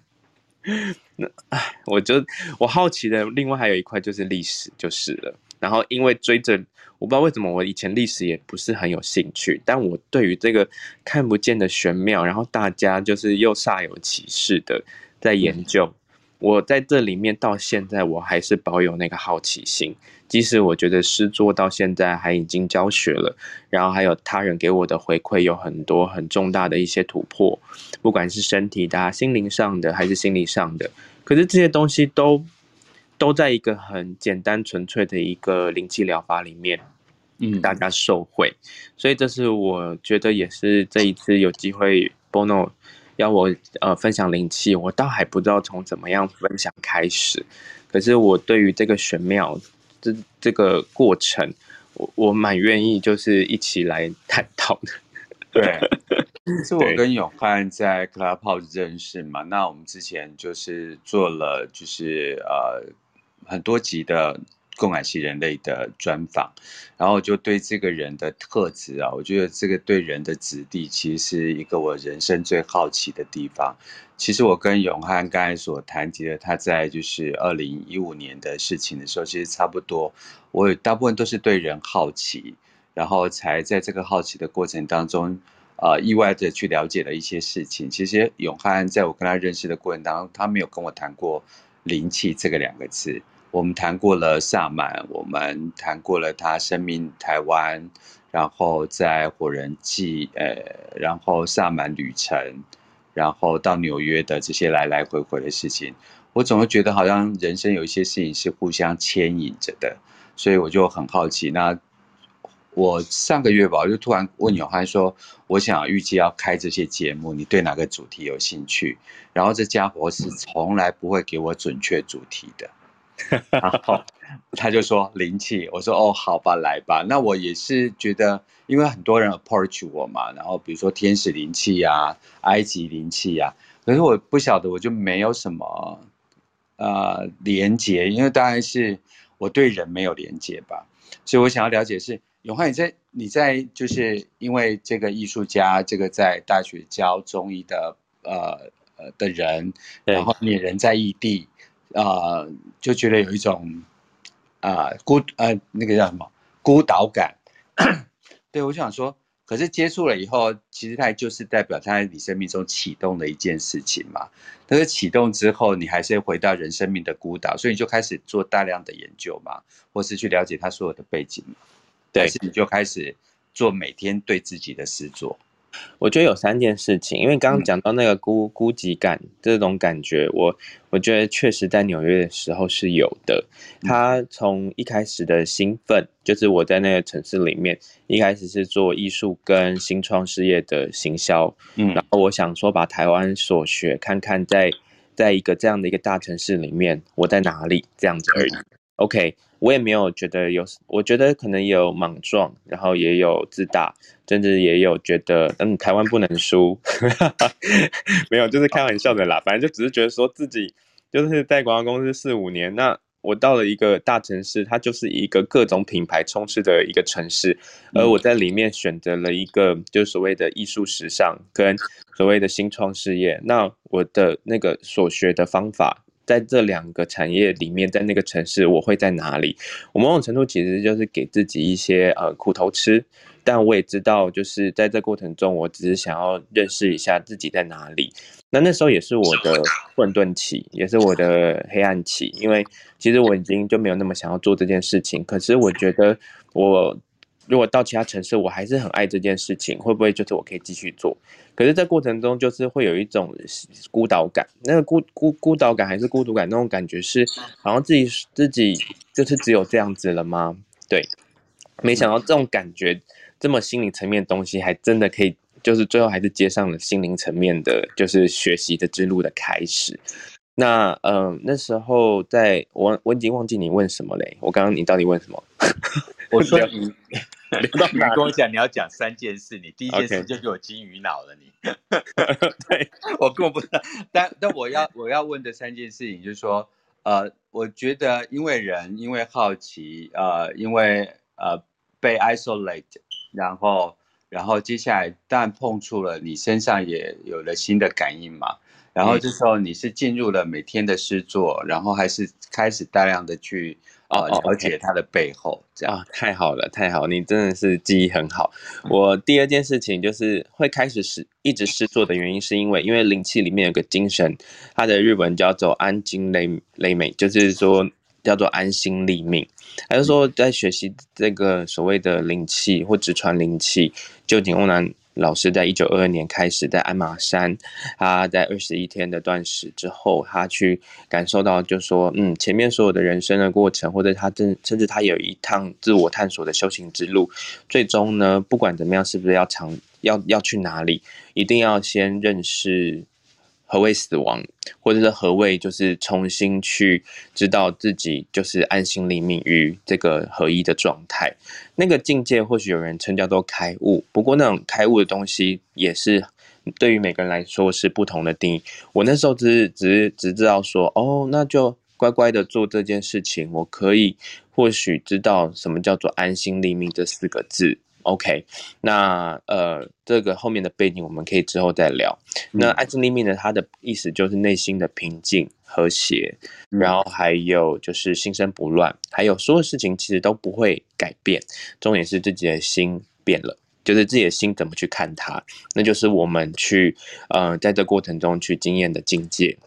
B: 那哎，我就我好奇的，另外还有一块就是历史就是了。然后因为追着，我不知道为什么我以前历史也不是很有兴趣，但我对于这个看不见的玄妙，然后大家就是又煞有其事的在研究。嗯我在这里面到现在，我还是保有那个好奇心。即使我觉得诗作到现在还已经教学了，然后还有他人给我的回馈有很多很重大的一些突破，不管是身体的、心灵上的还是心理上的，可是这些东西都都在一个很简单纯粹的一个灵气疗法里面，嗯，大家受惠。所以这是我觉得也是这一次有机会 Bono。要我呃分享灵气，我倒还不知道从怎么样分享开始。可是我对于这个玄妙这这个过程，我我蛮愿意就是一起来探讨的。
A: 对，是我跟永汉在 Clubhouse 认识嘛？那我们之前就是做了就是呃很多集的。共感系人类的专访，然后就对这个人的特质啊，我觉得这个对人的质地，其实是一个我人生最好奇的地方。其实我跟永汉刚才所谈及的，他在就是二零一五年的事情的时候，其实差不多。我大部分都是对人好奇，然后才在这个好奇的过程当中，呃，意外的去了解了一些事情。其实永汉在我跟他认识的过程当中，他没有跟我谈过灵气这个两个字。我们谈过了萨满，我们谈过了他生命台湾，然后在火人祭，呃，然后萨满旅程，然后到纽约的这些来来回回的事情，我总会觉得好像人生有一些事情是互相牵引着的，所以我就很好奇。那我上个月吧，我就突然问永汉说：“我想预计要开这些节目，你对哪个主题有兴趣？”然后这家伙是从来不会给我准确主题的。然后他就说灵气，我说哦，好吧，来吧。那我也是觉得，因为很多人 approach 我嘛，然后比如说天使灵气呀、埃及灵气呀，可是我不晓得，我就没有什么呃连接，因为当然是我对人没有连接吧。所以我想要了解是永汉，你在你在就是因为这个艺术家，这个在大学教中医的呃呃的人，然后你人在异地。啊、呃，就觉得有一种啊、呃、孤呃那个叫什么孤岛感。对，我想说，可是接触了以后，其实它就是代表它在你生命中启动的一件事情嘛。但是启动之后，你还是回到人生命的孤岛，所以你就开始做大量的研究嘛，或是去了解它所有的背景嘛。对，是你就开始做每天对自己的实作。
B: 我觉得有三件事情，因为刚刚讲到那个孤孤寂感这种感觉，我我觉得确实在纽约的时候是有的。他从一开始的兴奋，就是我在那个城市里面，一开始是做艺术跟新创事业的行销，嗯，然后我想说把台湾所学看看在，在在一个这样的一个大城市里面，我在哪里这样子而已。OK。我也没有觉得有，我觉得可能有莽撞，然后也有自大，甚至也有觉得，嗯，台湾不能输，没有，就是开玩笑的啦。反正就只是觉得说自己就是在广告公司四五年，那我到了一个大城市，它就是一个各种品牌充斥的一个城市，而我在里面选择了一个就是所谓的艺术时尚跟所谓的新创事业，那我的那个所学的方法。在这两个产业里面，在那个城市，我会在哪里？我某种程度其实就是给自己一些呃苦头吃，但我也知道，就是在这过程中，我只是想要认识一下自己在哪里。那那时候也是我的混沌期，也是我的黑暗期，因为其实我已经就没有那么想要做这件事情。可是我觉得我。如果到其他城市，我还是很爱这件事情，会不会就是我可以继续做？可是，在过程中就是会有一种孤岛感，那个孤孤孤岛感还是孤独感，那种感觉是好像自己自己就是只有这样子了吗？对，没想到这种感觉这么心灵层面的东西，还真的可以，就是最后还是接上了心灵层面的，就是学习的之路的开始。那嗯、呃，那时候在我我已经忘记你问什么嘞，我刚刚你到底问什么？
A: 我说你，你跟我讲你要讲三件事，你第一件事就给我金鱼脑了，你。对，我根本不知道。但但我要我要问的三件事情就是说，呃，我觉得因为人因为好奇，呃，因为呃被 isolate，然后然后接下来当然碰触了你身上也有了新的感应嘛。然后这时候你是进入了每天的诗作，然后还是开始大量的去呃了解它的背后，这样
B: 啊，太好了，太好，你真的是记忆很好。我第二件事情就是会开始是一直试做的原因，是因为因为灵气里面有个精神，它的日文叫做安津雷雷美，就是说叫做安心立命，还是说在学习这个所谓的灵气或直传灵气，臼井瓮男。老师在一九二二年开始在鞍马山，他在二十一天的断食之后，他去感受到，就说，嗯，前面所有的人生的过程，或者他甚甚至他有一趟自我探索的修行之路，最终呢，不管怎么样，是不是要长要要去哪里，一定要先认识。何谓死亡，或者是何谓就是重新去知道自己就是安心立命于这个合一的状态，那个境界或许有人称叫做开悟，不过那种开悟的东西也是对于每个人来说是不同的定义。我那时候只是只是只知道说，哦，那就乖乖的做这件事情，我可以或许知道什么叫做安心立命这四个字。OK，那呃，这个后面的背景我们可以之后再聊。嗯、那安心立命呢，它的意思就是内心的平静、和谐，嗯、然后还有就是心生不乱，还有所有事情其实都不会改变，重点是自己的心变了，就是自己的心怎么去看它，那就是我们去呃在这过程中去经验的境界。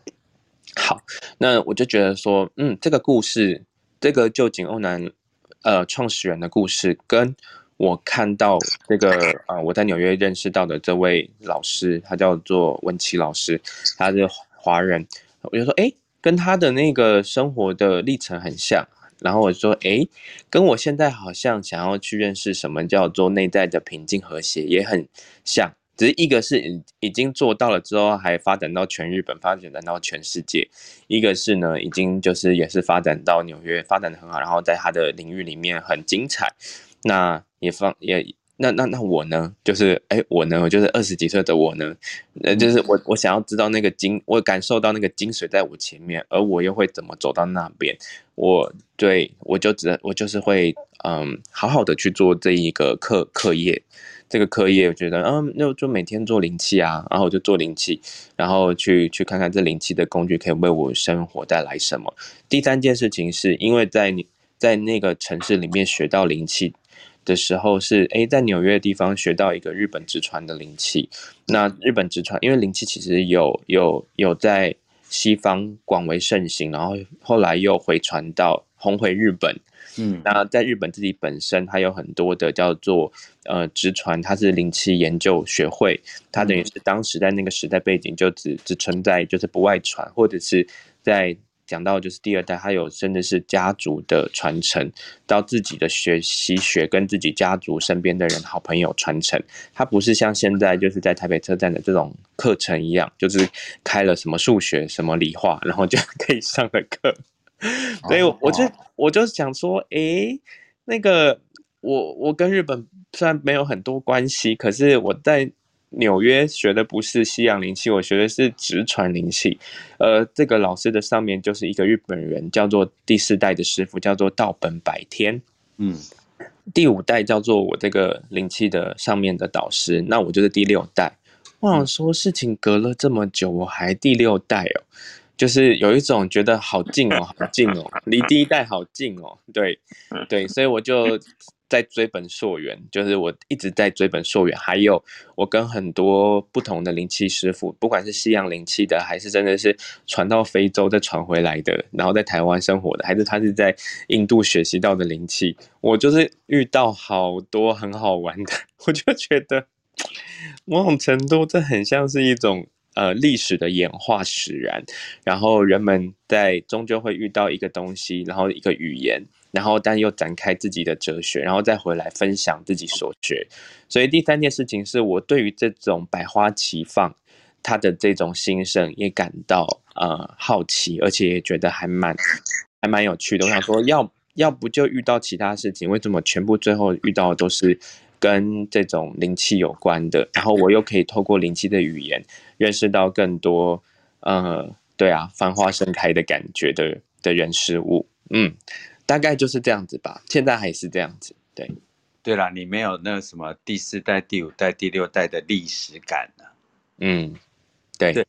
B: 好，那我就觉得说，嗯，这个故事，这个臼井欧南呃创始人的故事跟。我看到这个啊、我在纽约认识到的这位老师，他叫做文琪老师，他是华人。我就说，哎，跟他的那个生活的历程很像。然后我说，哎，跟我现在好像想要去认识什么叫做内在的平静和谐也很像。只是一个是已经做到了之后，还发展到全日本，发展到全世界；一个是呢，已经就是也是发展到纽约，发展的很好，然后在他的领域里面很精彩。那也放也那那那我呢？就是哎，我呢？就是二十几岁的我呢？呃，就是我我想要知道那个精，我感受到那个精髓在我前面，而我又会怎么走到那边？我对我就只我就是会嗯，好好的去做这一个课课业，这个课业我觉得嗯，那就每天做灵气啊，然后我就做灵气，然后去去看看这灵气的工具可以为我生活带来什么。第三件事情是因为在你在那个城市里面学到灵气。的时候是，是诶在纽约的地方学到一个日本直传的灵气。那日本直传，因为灵气其实有有有在西方广为盛行，然后后来又回传到红回日本。嗯，那在日本自己本身，它有很多的叫做呃直传，它是灵气研究学会，它等于是当时在那个时代背景就只只存在就是不外传，或者是在。讲到就是第二代，还有甚至是家族的传承，到自己的学习学跟自己家族身边的人、好朋友传承。它不是像现在就是在台北车站的这种课程一样，就是开了什么数学、什么理化，然后就 可以上的课。所以我就我就想说，诶，那个我我跟日本虽然没有很多关系，可是我在。纽约学的不是西洋灵气，我学的是直传灵气。呃，这个老师的上面就是一个日本人，叫做第四代的师傅，叫做道本百天。嗯，第五代叫做我这个灵气的上面的导师，那我就是第六代。我想说，事情隔了这么久，我还第六代哦，就是有一种觉得好近哦，好近哦，离第一代好近哦。对，对，所以我就。在追本溯源，就是我一直在追本溯源。还有，我跟很多不同的灵气师傅，不管是西洋灵气的，还是真的是传到非洲再传回来的，然后在台湾生活的，还是他是在印度学习到的灵气，我就是遇到好多很好玩的。我就觉得，某种程度这很像是一种呃历史的演化使然，然后人们在终究会遇到一个东西，然后一个语言。然后，但又展开自己的哲学，然后再回来分享自己所学。所以第三件事情是我对于这种百花齐放，它的这种兴盛也感到呃好奇，而且也觉得还蛮还蛮有趣的。我想说要，要不就遇到其他事情，为什么全部最后遇到的都是跟这种灵气有关的？然后我又可以透过灵气的语言，认识到更多呃，对啊，繁花盛开的感觉的的人事物，嗯。大概就是这样子吧，现在还是这样子。对，
A: 对啦，你没有那什么第四代、第五代、第六代的历史感呢、啊？
B: 嗯，对，
A: 对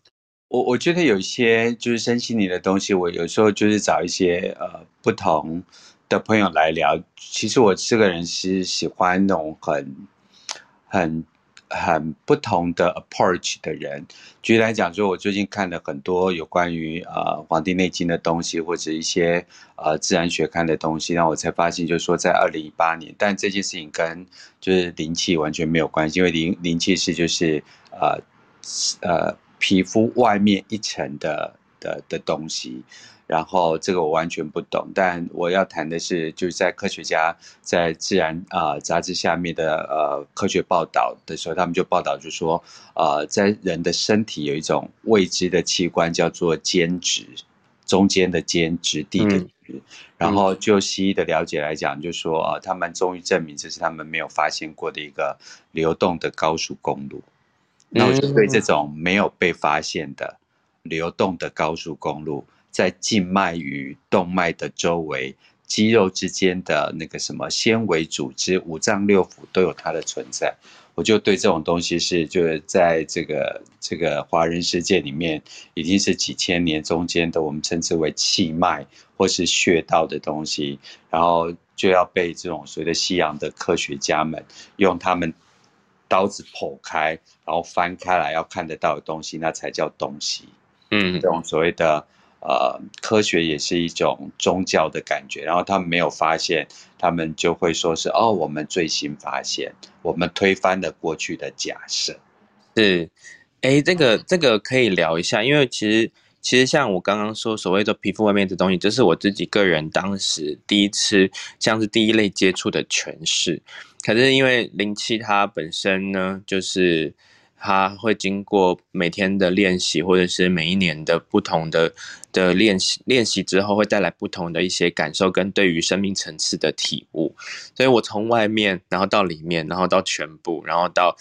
A: 我我觉得有一些就是身心灵的东西，我有时候就是找一些呃不同的朋友来聊。其实我这个人是喜欢那种很很。很不同的 approach 的人，举例来讲，说我最近看了很多有关于呃《黄帝内经》的东西，或者一些呃自然学看的东西，然后我才发现，就是说在二零一八年，但这件事情跟就是灵气完全没有关系，因为灵灵气是就是呃呃皮肤外面一层的的的东西。然后这个我完全不懂，但我要谈的是，就是在科学家在自然啊、呃、杂志下面的呃科学报道的时候，他们就报道就说，呃，在人的身体有一种未知的器官叫做间质，中间的间，质地的质。嗯、然后就西医的了解来讲，就说啊、呃，他们终于证明这是他们没有发现过的一个流动的高速公路。那我就对这种没有被发现的流动的高速公路。在静脉与动脉的周围，肌肉之间的那个什么纤维组织，五脏六腑都有它的存在。我就对这种东西是，就是在这个这个华人世界里面，已经是几千年中间的，我们称之为气脉或是穴道的东西，然后就要被这种所谓的西洋的科学家们用他们刀子剖开，然后翻开来要看得到的东西，那才叫东西。嗯，这种所谓的。呃，科学也是一种宗教的感觉，然后他们没有发现，他们就会说是哦，我们最新发现，我们推翻了过去的假设。
B: 是，哎，这个这个可以聊一下，因为其实其实像我刚刚说所谓的皮肤外面的东西，这是我自己个人当时第一次像是第一类接触的诠释。可是因为零七它本身呢，就是。他会经过每天的练习，或者是每一年的不同的的练习，练习之后会带来不同的一些感受跟对于生命层次的体悟。所以我从外面，然后到里面，然后到全部，然后到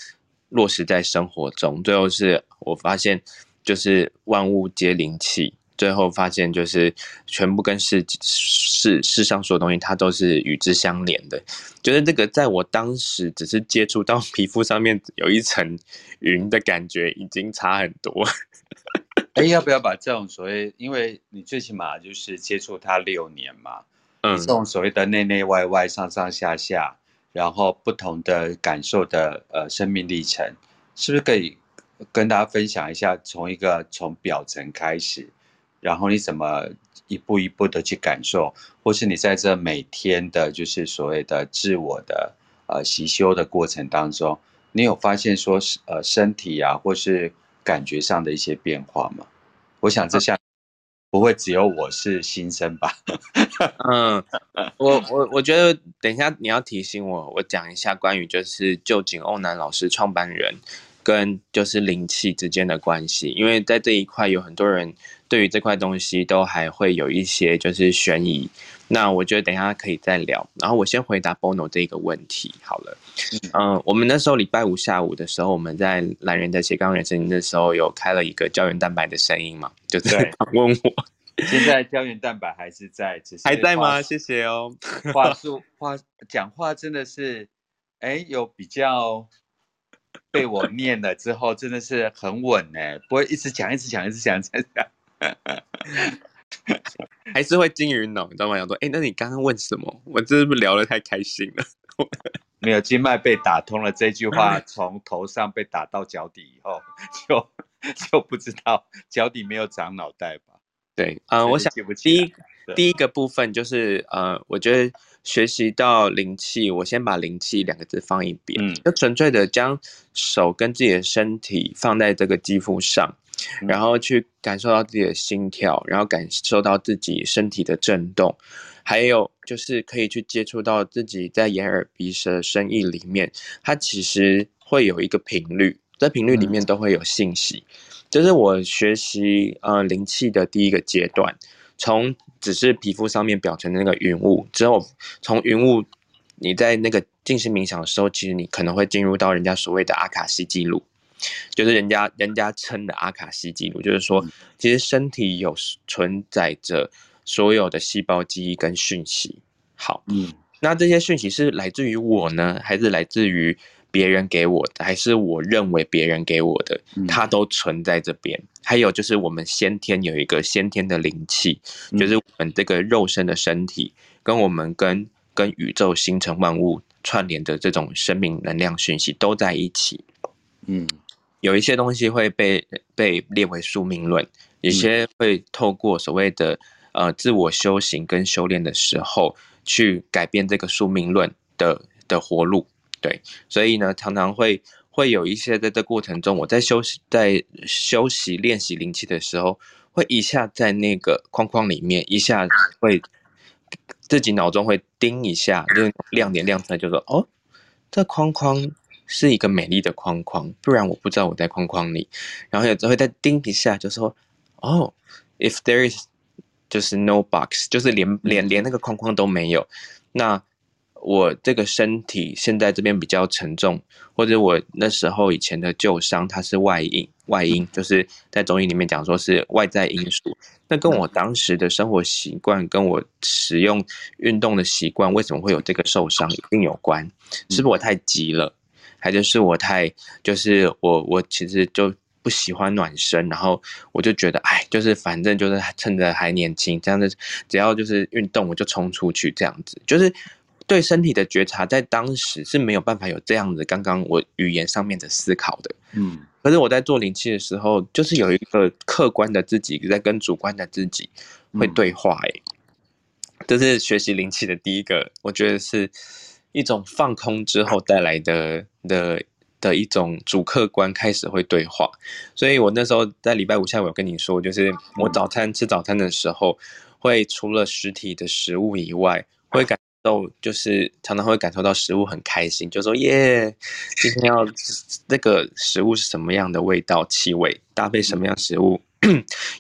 B: 落实在生活中，最后是我发现，就是万物皆灵气。最后发现，就是全部跟世世世上所有东西，它都是与之相连的。就是这个，在我当时只是接触到皮肤上面有一层云的感觉，已经差很多。
A: 哎，要不要把这种所谓，因为你最起码就是接触它六年嘛，嗯，这种所谓的内内外外、上上下下，然后不同的感受的呃生命历程，是不是可以跟大家分享一下？从一个从表层开始，然后你怎么一步一步的去感受，或是你在这每天的，就是所谓的自我的呃习修的过程当中，你有发现说呃身体啊，或是感觉上的一些变化吗？我想这下。不会只有我是新生吧？
B: 嗯，我我我觉得等一下你要提醒我，我讲一下关于就是旧井欧南老师创办人跟就是灵气之间的关系，因为在这一块有很多人对于这块东西都还会有一些就是悬疑。那我觉得等一下可以再聊。然后我先回答 Bono 这个问题好了。嗯，我们那时候礼拜五下午的时候，我们在懒人的斜杠人生的时候有开了一个胶原蛋白的声音嘛，就在 问我。
A: 现在胶原蛋白还是在，只是
B: 还在吗？谢谢哦。
A: 话术话讲话真的是，哎，有比较被我念了之后，真的是很稳哎，不会一直讲一直讲一直讲一直讲，
B: 还是会金鱼脑，你知道吗？说，哎，那你刚刚问什么？我这是不是聊得太开心了？
A: 没有，经脉被打通了，这句话 从头上被打到脚底以后，就就不知道脚底没有长脑袋吧。
B: 对，呃，我想第一第一个部分就是，呃，我觉得学习到灵气，我先把灵气两个字放一边，嗯，就纯粹的将手跟自己的身体放在这个肌肤上，然后去感受到自己的心跳，然后感受到自己身体的震动，还有就是可以去接触到自己在眼耳鼻舌身意里面，它其实会有一个频率，在频率里面都会有信息。嗯这是我学习呃灵气的第一个阶段，从只是皮肤上面表层的那个云雾之后，从云雾你在那个静心冥想的时候，其实你可能会进入到人家所谓的阿卡西记录，就是人家人家称的阿卡西记录，就是说其实身体有存在着所有的细胞记忆跟讯息。好，嗯，那这些讯息是来自于我呢，还是来自于？别人给我的，还是我认为别人给我的，它都存在这边。还有就是，我们先天有一个先天的灵气，就是我们这个肉身的身体，跟我们跟跟宇宙星辰万物串联的这种生命能量讯息都在一起。嗯，有一些东西会被被列为宿命论，有些会透过所谓的呃自我修行跟修炼的时候，去改变这个宿命论的的活路。对，所以呢，常常会会有一些在这过程中，我在休息、在休息练习灵气的时候，会一下在那个框框里面，一下会自己脑中会叮一下，就亮点亮出来，就说：“哦，这框框是一个美丽的框框，不然我不知道我在框框里。”然后有时候会再叮一下，就说：“哦，if there is 就是 no box，就是连连连那个框框都没有，那。”我这个身体现在这边比较沉重，或者我那时候以前的旧伤，它是外因，外因就是在中医里面讲说是外在因素。那跟我当时的生活习惯，跟我使用运动的习惯，为什么会有这个受伤，一定有关。是不是我太急了，还就是我太，就是我我其实就不喜欢暖身，然后我就觉得，哎，就是反正就是趁着还年轻，这样子，只要就是运动我就冲出去，这样子就是。对身体的觉察，在当时是没有办法有这样子。刚刚我语言上面的思考的，嗯，可是我在做灵气的时候，就是有一个客观的自己在跟主观的自己会对话。哎，这是学习灵气的第一个，我觉得是一种放空之后带来的的的一种主客观开始会对话。所以我那时候在礼拜五下午有跟你说，就是我早餐吃早餐的时候，会除了实体的食物以外，会感。都就是常常会感受到食物很开心，就说耶，今天要那个食物是什么样的味道、气味，搭配什么样食物，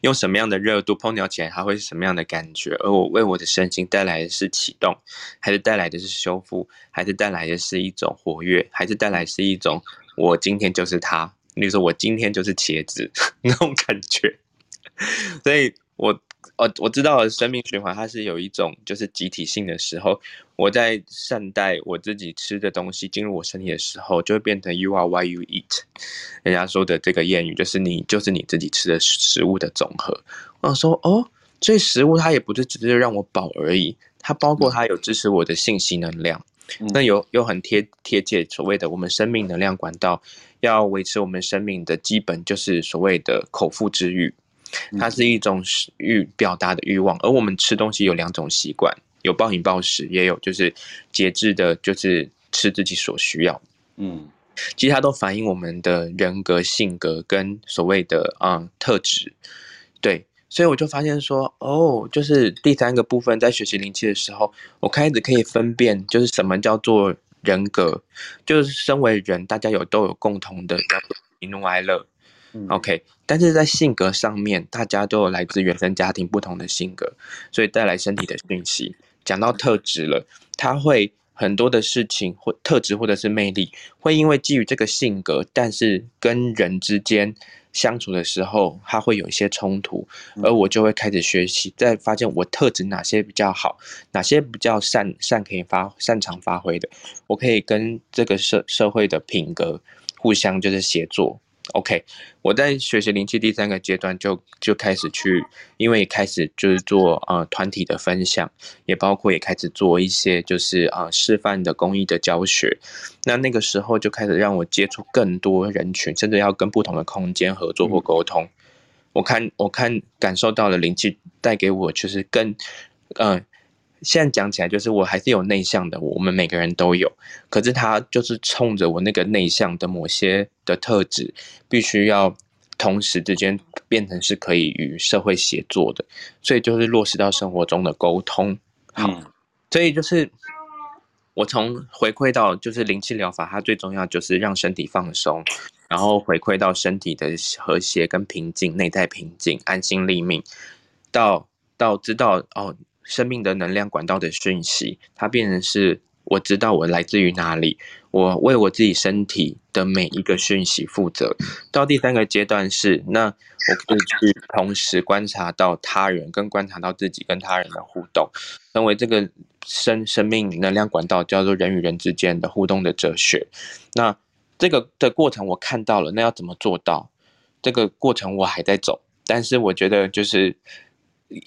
B: 用什么样的热度烹调起来，它会是什么样的感觉？而我为我的身心带来的是启动，还是带来的是修复，还是带来的是一种活跃，还是带来的是一种我今天就是它。例如说我今天就是茄子 那种感觉，所以我。哦，我知道生命循环它是有一种就是集体性的时候，我在善待我自己吃的东西进入我身体的时候，就会变成 You are what you eat。人家说的这个谚语就是你就是你自己吃的食物的总和。我想说哦，所以食物它也不是只是让我饱而已，它包括它有支持我的信息能量，嗯、那有有很贴贴切所谓的我们生命能量管道，要维持我们生命的基本就是所谓的口腹之欲，它是一种食欲表达的欲望，而我们吃东西有两种习惯，有暴饮暴食，也有就是节制的，就是吃自己所需要。嗯。其实它都反映我们的人格、性格跟所谓的啊、嗯、特质，对，所以我就发现说，哦，就是第三个部分，在学习灵气的时候，我开始可以分辨，就是什么叫做人格，就是身为人，大家有都有共同的叫做喜怒哀乐、嗯、，OK，但是在性格上面，大家都有来自原生家庭不同的性格，所以带来身体的讯息。讲到特质了，他会。很多的事情或特质或者是魅力，会因为基于这个性格，但是跟人之间相处的时候，他会有一些冲突，而我就会开始学习，在发现我特质哪些比较好，哪些比较擅擅可以发擅长发挥的，我可以跟这个社社会的品格互相就是协作。OK，我在学习灵气第三个阶段就就开始去，因为开始就是做呃团体的分享，也包括也开始做一些就是呃示范的公益的教学。那那个时候就开始让我接触更多人群，甚至要跟不同的空间合作或沟通。嗯、我看我看感受到了灵气带给我就是更呃。现在讲起来，就是我还是有内向的，我们每个人都有。可是他就是冲着我那个内向的某些的特质，必须要同时之间变成是可以与社会协作的，所以就是落实到生活中的沟通。好，嗯、所以就是我从回馈到就是灵气疗法，它最重要就是让身体放松，然后回馈到身体的和谐跟平静，内在平静，安心立命，到到知道哦。生命的能量管道的讯息，它变成是我知道我来自于哪里，我为我自己身体的每一个讯息负责。到第三个阶段是，那我可以去同时观察到他人，跟观察到自己跟他人的互动，成为这个生生命能量管道叫做人与人之间的互动的哲学。那这个的过程我看到了，那要怎么做到？这个过程我还在走，但是我觉得就是。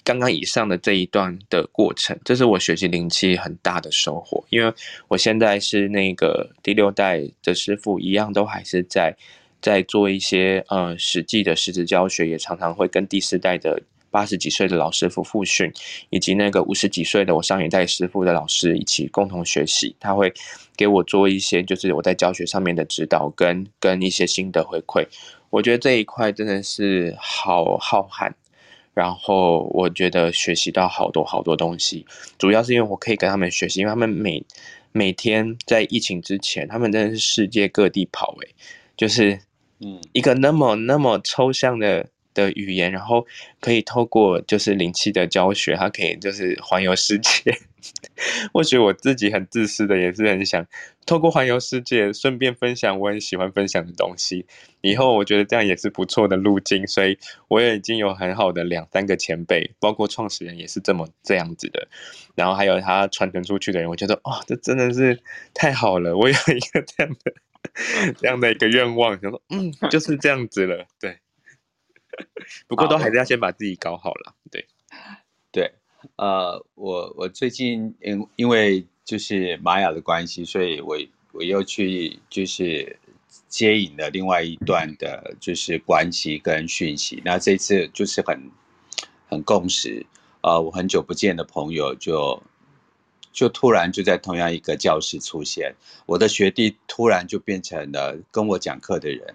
B: 刚刚以上的这一段的过程，这是我学习灵气很大的收获。因为我现在是那个第六代的师傅，一样都还是在在做一些呃实际的实质教学，也常常会跟第四代的八十几岁的老师傅复训，以及那个五十几岁的我上一代师傅的老师一起共同学习。他会给我做一些就是我在教学上面的指导跟跟一些心得回馈。我觉得这一块真的是好浩瀚。然后我觉得学习到好多好多东西，主要是因为我可以跟他们学习，因为他们每每天在疫情之前，他们真的是世界各地跑，诶，就是嗯，一个那么那么抽象的的语言，然后可以透过就是灵气的教学，他可以就是环游世界。或许我自己很自私的，也是很想透过环游世界，顺便分享我很喜欢分享的东西。以后我觉得这样也是不错的路径，所以我也已经有很好的两三个前辈，包括创始人也是这么这样子的。然后还有他传承出去的人，我觉得哦，这真的是太好了！我有一个这样的这样的一个愿望，想说嗯，就是这样子了。对，不过都还是要先把自己搞好了。对，
A: 对。呃，我我最近因因为就是玛雅的关系，所以我我又去就是接引了另外一段的，就是关系跟讯息。那这次就是很很共识，呃，我很久不见的朋友就就突然就在同样一个教室出现，我的学弟突然就变成了跟我讲课的人，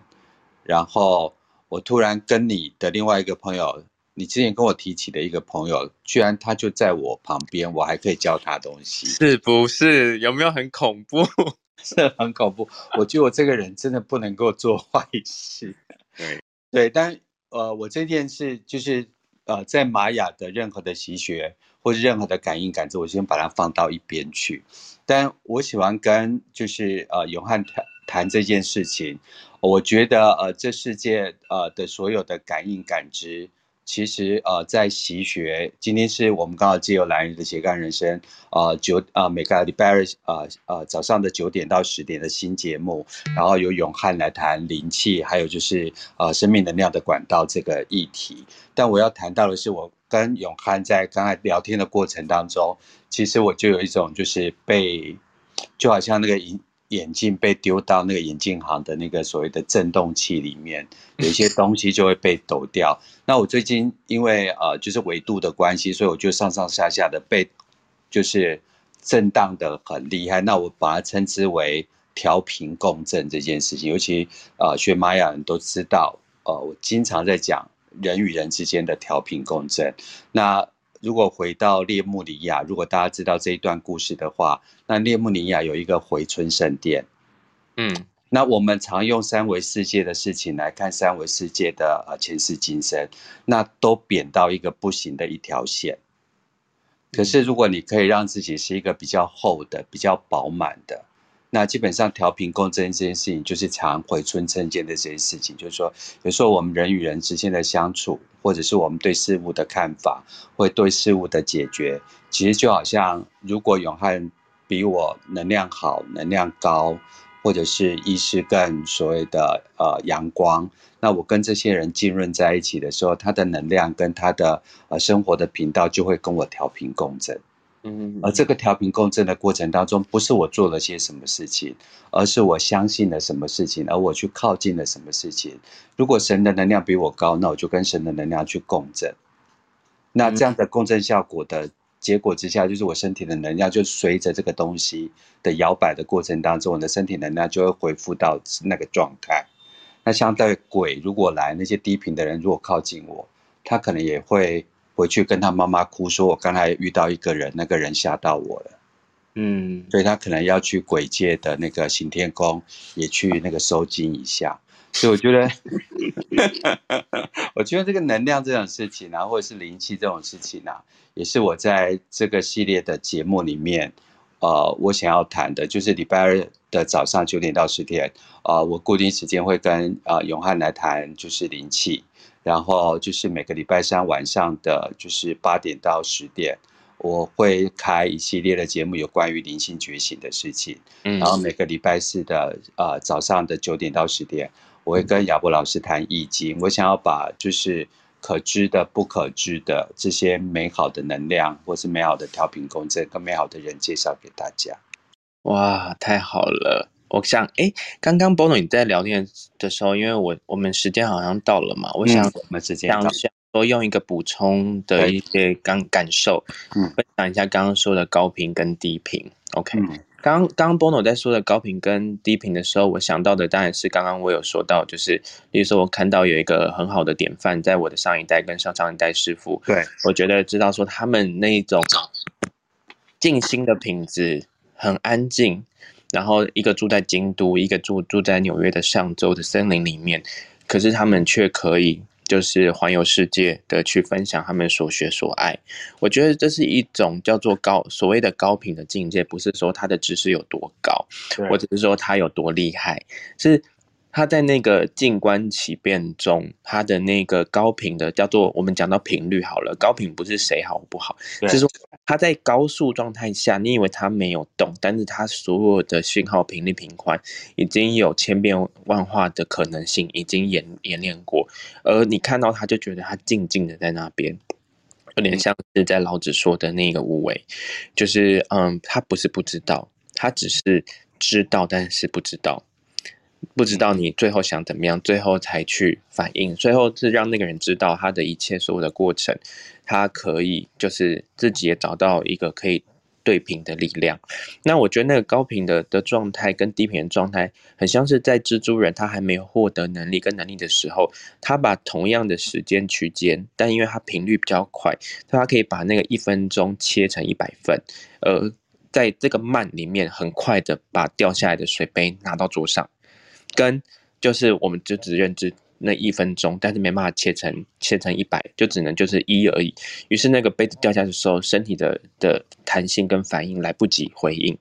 A: 然后我突然跟你的另外一个朋友。你之前跟我提起的一个朋友，居然他就在我旁边，我还可以教他东西，
B: 是不是？有没有很恐怖？
A: 是很恐怖。我觉得我这个人真的不能够做 坏事。对对，但呃，我这件事就是呃，在玛雅的任何的习学或者任何的感应感知，我先把它放到一边去。但我喜欢跟就是呃永汉谈谈这件事情。我觉得呃，这世界呃的所有的感应感知。其实呃，在习学，今天是我们刚好借由蓝人的斜杠人生，呃九呃每个礼拜二呃呃早上的九点到十点的新节目，然后由永汉来谈灵气，还有就是呃生命能量的管道这个议题。但我要谈到的是，我跟永汉在刚才聊天的过程当中，其实我就有一种就是被就好像那个眼眼镜被丢到那个眼镜行的那个所谓的震动器里面，有一些 东西就会被抖掉。那我最近因为呃就是纬度的关系，所以我就上上下下的被就是震荡的很厉害。那我把它称之为调频共振这件事情，尤其呃学玛雅人都知道，呃我经常在讲人与人之间的调频共振。那如果回到列穆里亚，如果大家知道这一段故事的话，那列穆里亚有一个回春圣殿，嗯，那我们常用三维世界的事情来看三维世界的呃前世今生，那都扁到一个不行的一条线。可是如果你可以让自己是一个比较厚的、比较饱满的。那基本上调频共振这件事情，就是常回春成见的这件事情。就是说，有时候我们人与人之间的相处，或者是我们对事物的看法，或对事物的解决，其实就好像，如果永汉比我能量好、能量高，或者是意识更所谓的呃阳光，那我跟这些人浸润在一起的时候，他的能量跟他的呃生活的频道就会跟我调频共振。而这个调频共振的过程当中，不是我做了些什么事情，而是我相信了什么事情，而我去靠近了什么事情。如果神的能量比我高，那我就跟神的能量去共振。那这样的共振效果的结果之下，就是我身体的能量就随着这个东西的摇摆的过程当中，我的身体能量就会恢复到那个状态。那相对鬼如果来，那些低频的人如果靠近我，他可能也会。回去跟他妈妈哭，说我刚才遇到一个人，那个人吓到我了。嗯，所以他可能要去鬼界的那个行天宫，也去那个收金一下。所以我觉得，我觉得这个能量这种事情啊，或者是灵气这种事情啊，也是我在这个系列的节目里面，呃，我想要谈的，就是礼拜二的早上九点到十点，呃，我固定时间会跟呃永汉来谈，就是灵气。然后就是每个礼拜三晚上的就是八点到十点，我会开一系列的节目，有关于灵性觉醒的事情。嗯，然后每个礼拜四的呃早上的九点到十点，我会跟亚伯老师谈易经。我想要把就是可知的、不可知的这些美好的能量，或是美好的调频共振，跟美好的人介绍给大家。
B: 哇，太好了！我想，哎，刚刚 Bono 你在聊天的时候，因为我我们时间好像到了嘛，我想我们时间想想说用一个补充的一些感感受，嗯，分享一下刚刚说的高频跟低频。OK，嗯，刚刚 Bono 在说的高频跟低频的时候，我想到的当然是刚刚我有说到，就是比如说我看到有一个很好的典范，在我的上一代跟上上一代师傅，对，我觉得知道说他们那一种静心的品质很安静。然后一个住在京都，一个住住在纽约的上州的森林里面，可是他们却可以就是环游世界的去分享他们所学所爱。我觉得这是一种叫做高所谓的高频的境界，不是说他的知识有多高，或者是说他有多厉害，是。他在那个静观其变中，他的那个高频的叫做我们讲到频率好了，高频不是谁好不好，是说他在高速状态下，你以为他没有动，但是他所有的讯号频率频宽已经有千变万化的可能性，已经演演练过，而你看到他就觉得他静静的在那边，有点像是在老子说的那个无为，就是嗯，他不是不知道，他只是知道，但是不知道。不知道你最后想怎么样，最后才去反应，最后是让那个人知道他的一切所有的过程，他可以就是自己也找到一个可以对频的力量。那我觉得那个高频的的状态跟低频的状态，很像是在蜘蛛人他还没有获得能力跟能力的时候，他把同样的时间区间，但因为他频率比较快，他可以把那个一分钟切成一百份，而在这个慢里面，很快的把掉下来的水杯拿到桌上。跟就是，我们就只认知那一分钟，但是没办法切成切成一百，就只能就是一而已。于是那个杯子掉下去的时候，身体的的弹性跟反应来不及回应。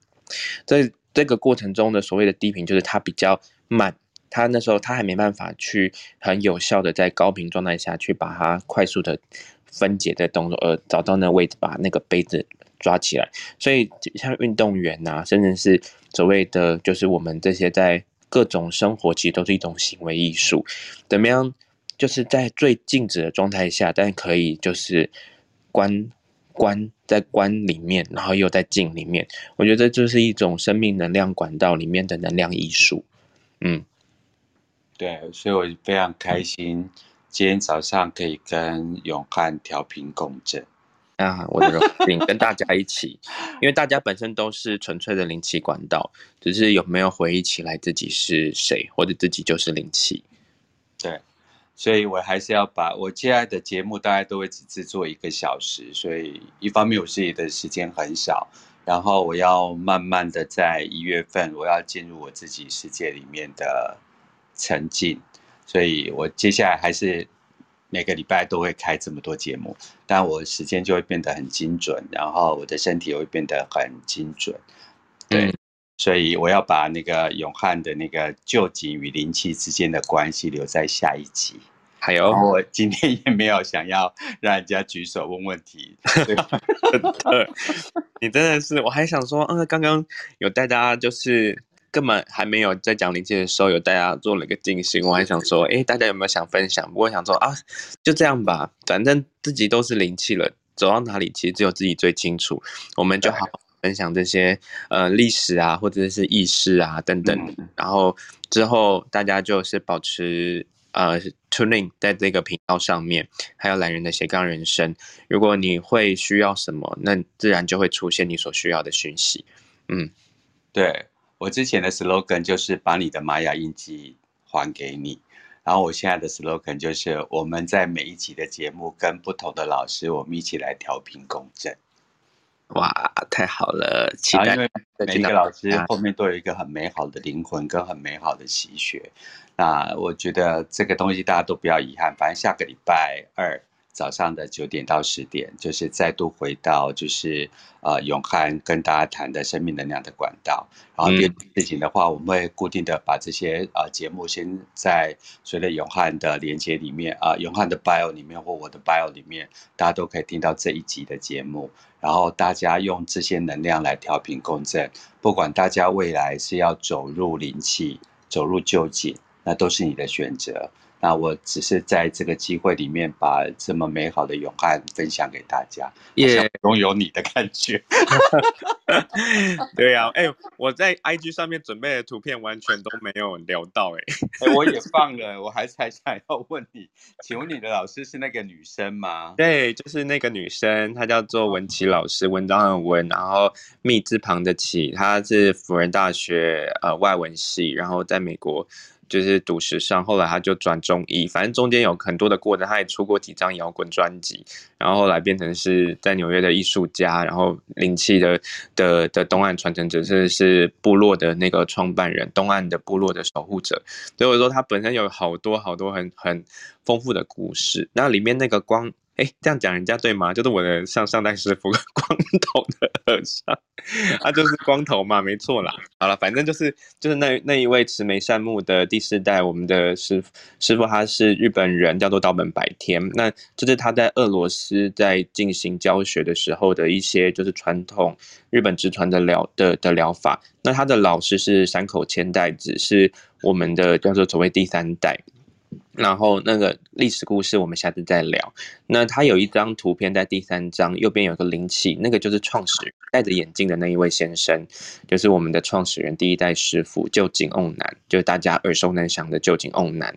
B: 在这个过程中的所谓的低频，就是它比较慢，它那时候它还没办法去很有效的在高频状态下去把它快速的分解的动作，而找到那位置把那个杯子抓起来。所以像运动员呐、啊，甚至是所谓的就是我们这些在各种生活其实都是一种行为艺术，怎么样？就是在最静止的状态下，但可以就是观观在观里面，然后又在静里面。我觉得这就是一种生命能量管道里面的能量艺术。嗯，
A: 对，所以我非常开心，今天早上可以跟永汉调频共振。
B: 啊，我的荣幸跟大家一起，因为大家本身都是纯粹的灵气管道，只是有没有回忆起来自己是谁，或者自己就是灵气。
A: 对，所以我还是要把我接下来的节目大概都会只制作一个小时，所以一方面我自己的时间很少，然后我要慢慢的在一月份我要进入我自己世界里面的沉浸，所以我接下来还是。每个礼拜都会开这么多节目，但我时间就会变得很精准，然后我的身体也会变得很精准。对，嗯、所以我要把那个永汉的那个旧景与灵气之间的关系留在下一集。
B: 还有，
A: 我今天也没有想要让人家举手问问
B: 题。你真的是，我还想说，嗯，刚刚有带大家就是。根本还没有在讲灵气的时候，有大家做了一个静心。我还想说，哎，大家有没有想分享？不过想说啊，就这样吧，反正自己都是灵气了，走到哪里其实只有自己最清楚。我们就好好分享这些呃历史啊，或者是意识啊等等。嗯、然后之后大家就是保持呃 tuning 在这个频道上面，还有懒人的斜杠人生。如果你会需要什么，那自然就会出现你所需要的讯息。嗯，
A: 对。我之前的 slogan 就是把你的玛雅印记还给你，然后我现在的 slogan 就是我们在每一集的节目跟不同的老师，我们一起来调频共振。
B: 哇，太好了！期待。
A: 因为每一个老师后面都有一个很美好的灵魂跟很美好的习学，那我觉得这个东西大家都不要遗憾，反正下个礼拜二。早上的九点到十点，就是再度回到就是呃永汉跟大家谈的生命能量的管道。然后第二件事情的话，我们会固定的把这些呃节目先在随着永汉的连接里面啊、呃，永汉的 bio 里面或我的 bio 里面，大家都可以听到这一集的节目。然后大家用这些能量来调频共振，不管大家未来是要走入灵气、走入臼井，那都是你的选择。那我只是在这个机会里面把这么美好的永汉分享给大家，也拥有你的感觉。
B: 对呀、啊，哎、欸，我在 IG 上面准备的图片完全都没有聊到、欸，
A: 哎、欸，我也放了，我还是还想要问你，请问你的老师是那个女生吗？
B: 对，就是那个女生，她叫做文琪老师，文章很文，然后密字旁的琪，她是辅仁大学呃外文系，然后在美国。就是读时尚，后来他就转中医，反正中间有很多的过程，他也出过几张摇滚专辑，然后后来变成是在纽约的艺术家，然后灵气的的的东岸传承者，是是部落的那个创办人，东岸的部落的守护者，所以我说他本身有好多好多很很丰富的故事，那里面那个光。哎，这样讲人家对吗？就是我的上上代师傅，光头的和尚，他就是光头嘛，没错啦。好了，反正就是就是那那一位慈眉善目的第四代，我们的师师傅他是日本人，叫做岛本百天。那这是他在俄罗斯在进行教学的时候的一些就是传统日本直传的疗的的疗法。那他的老师是山口千代子，是我们的叫做所谓第三代。然后那个历史故事，我们下次再聊。那他有一张图片在第三张右边有个灵气，那个就是创始人戴着眼镜的那一位先生，就是我们的创始人第一代师傅臼井瓮男，就是大家耳熟能详的臼井瓮男。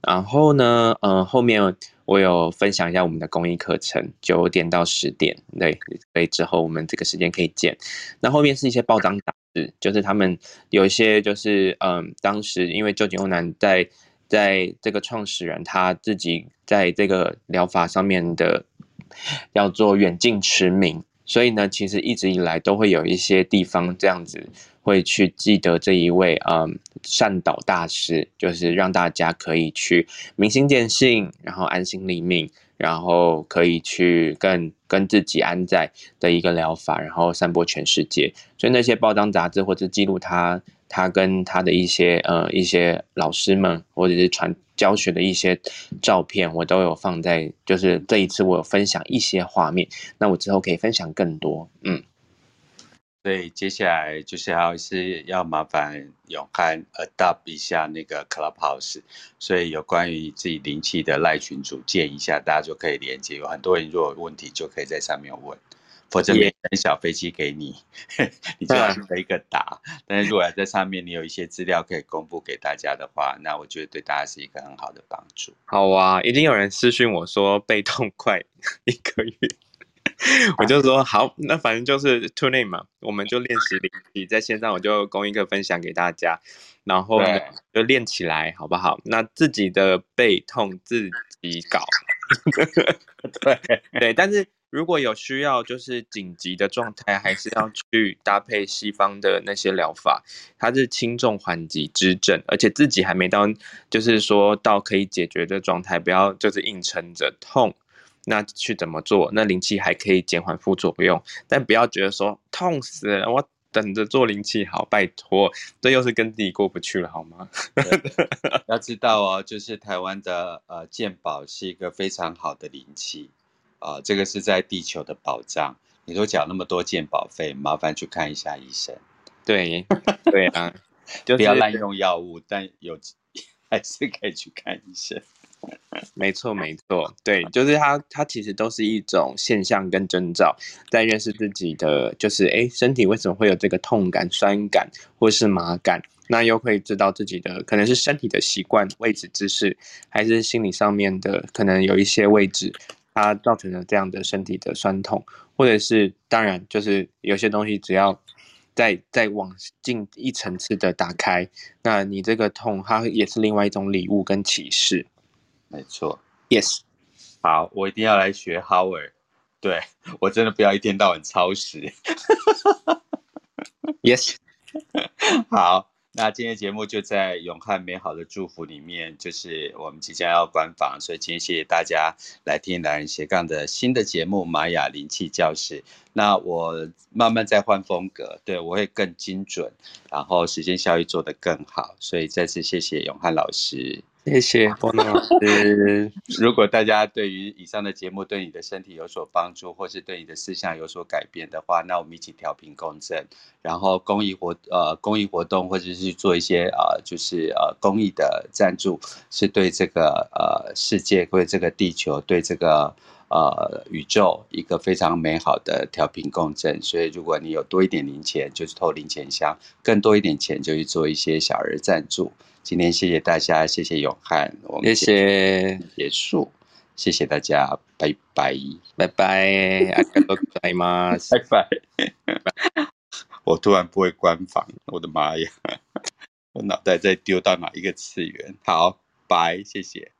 B: 然后呢，嗯、呃，后面我有分享一下我们的公益课程，九点到十点，对，所以之后我们这个时间可以见。那后面是一些报章杂志，就是他们有一些就是嗯、呃，当时因为臼井瓮男在。在这个创始人他自己在这个疗法上面的要做远近驰名，所以呢，其实一直以来都会有一些地方这样子会去记得这一位嗯善导大师，就是让大家可以去明心见性，然后安心立命，然后可以去更跟自己安在的一个疗法，然后散播全世界。所以那些报章杂志或者记录他。他跟他的一些呃一些老师们，或者是传教学的一些照片，我都有放在，就是这一次我有分享一些画面，那我之后可以分享更多，嗯。
A: 所以接下来就是要是要麻烦永汉 adopt 一下那个 Clubhouse，所以有关于自己灵气的赖群组建一下，大家就可以连接，有很多人如果有问题就可以在上面问。否则没人小飞机给你，你就要飞一个答。但是如果在上面你有一些资料可以公布给大家的话，那我觉得对大家是一个很好的帮助。
B: 好啊，一定有人私讯我说被痛快一个月。我就说好，那反正就是 to name 嘛，我们就练习灵气，在线上我就供一个分享给大家，然后就练起来，好不好？那自己的背痛自己搞，对对。但是如果有需要，就是紧急的状态，还是要去搭配西方的那些疗法，它是轻重缓急之症，而且自己还没到，就是说到可以解决的状态，不要就是硬撑着痛。那去怎么做？那灵气还可以减缓副作用，但不要觉得说痛死了，我等着做灵气好，拜托，这又是跟自己过不去了，好吗？
A: 要知道哦，就是台湾的呃健保是一个非常好的灵气啊，这个是在地球的保障。你都缴那么多健保费，麻烦去看一下医生。
B: 对，对啊，
A: 就不要滥用药物，但有 还是可以去看医生。
B: 没错，没错，对，就是它，它其实都是一种现象跟征兆，在认识自己的，就是哎，身体为什么会有这个痛感、酸感或是麻感，那又会知道自己的可能是身体的习惯、位置、姿势，还是心理上面的可能有一些位置，它造成了这样的身体的酸痛，或者是当然就是有些东西只要再再往进一层次的打开，那你这个痛它也是另外一种礼物跟启示。
A: 没错
B: ，Yes，
A: 好，我一定要来学 Howard，对，我真的不要一天到晚超时
B: ，Yes，
A: 好，那今天节目就在永汉美好的祝福里面，就是我们即将要关房，所以今天谢谢大家来听男人斜杠的新的节目玛雅灵气教室。那我慢慢再换风格，对，我会更精准，然后时间效益做得更好，所以再次谢谢永汉老师。
B: 谢谢波诺老师。
A: 如果大家对于以上的节目对你的身体有所帮助，或是对你的思想有所改变的话，那我们一起调频共振，然后公益活呃公益活动，或者是做一些呃就是呃公益的赞助，是对这个呃世界，对这个地球，对这个呃宇宙一个非常美好的调频共振。所以如果你有多一点零钱，就去投零钱箱；更多一点钱，就去做一些小额赞助。今天谢谢大家，谢谢永汉，我们
B: 谢谢
A: 结束，谢谢大家，拜拜，
B: 拜拜，阿卡多拜吗？
A: 拜拜，我突然不会关房，我的妈呀，我脑袋在丢到哪一个次元？好，拜，谢谢。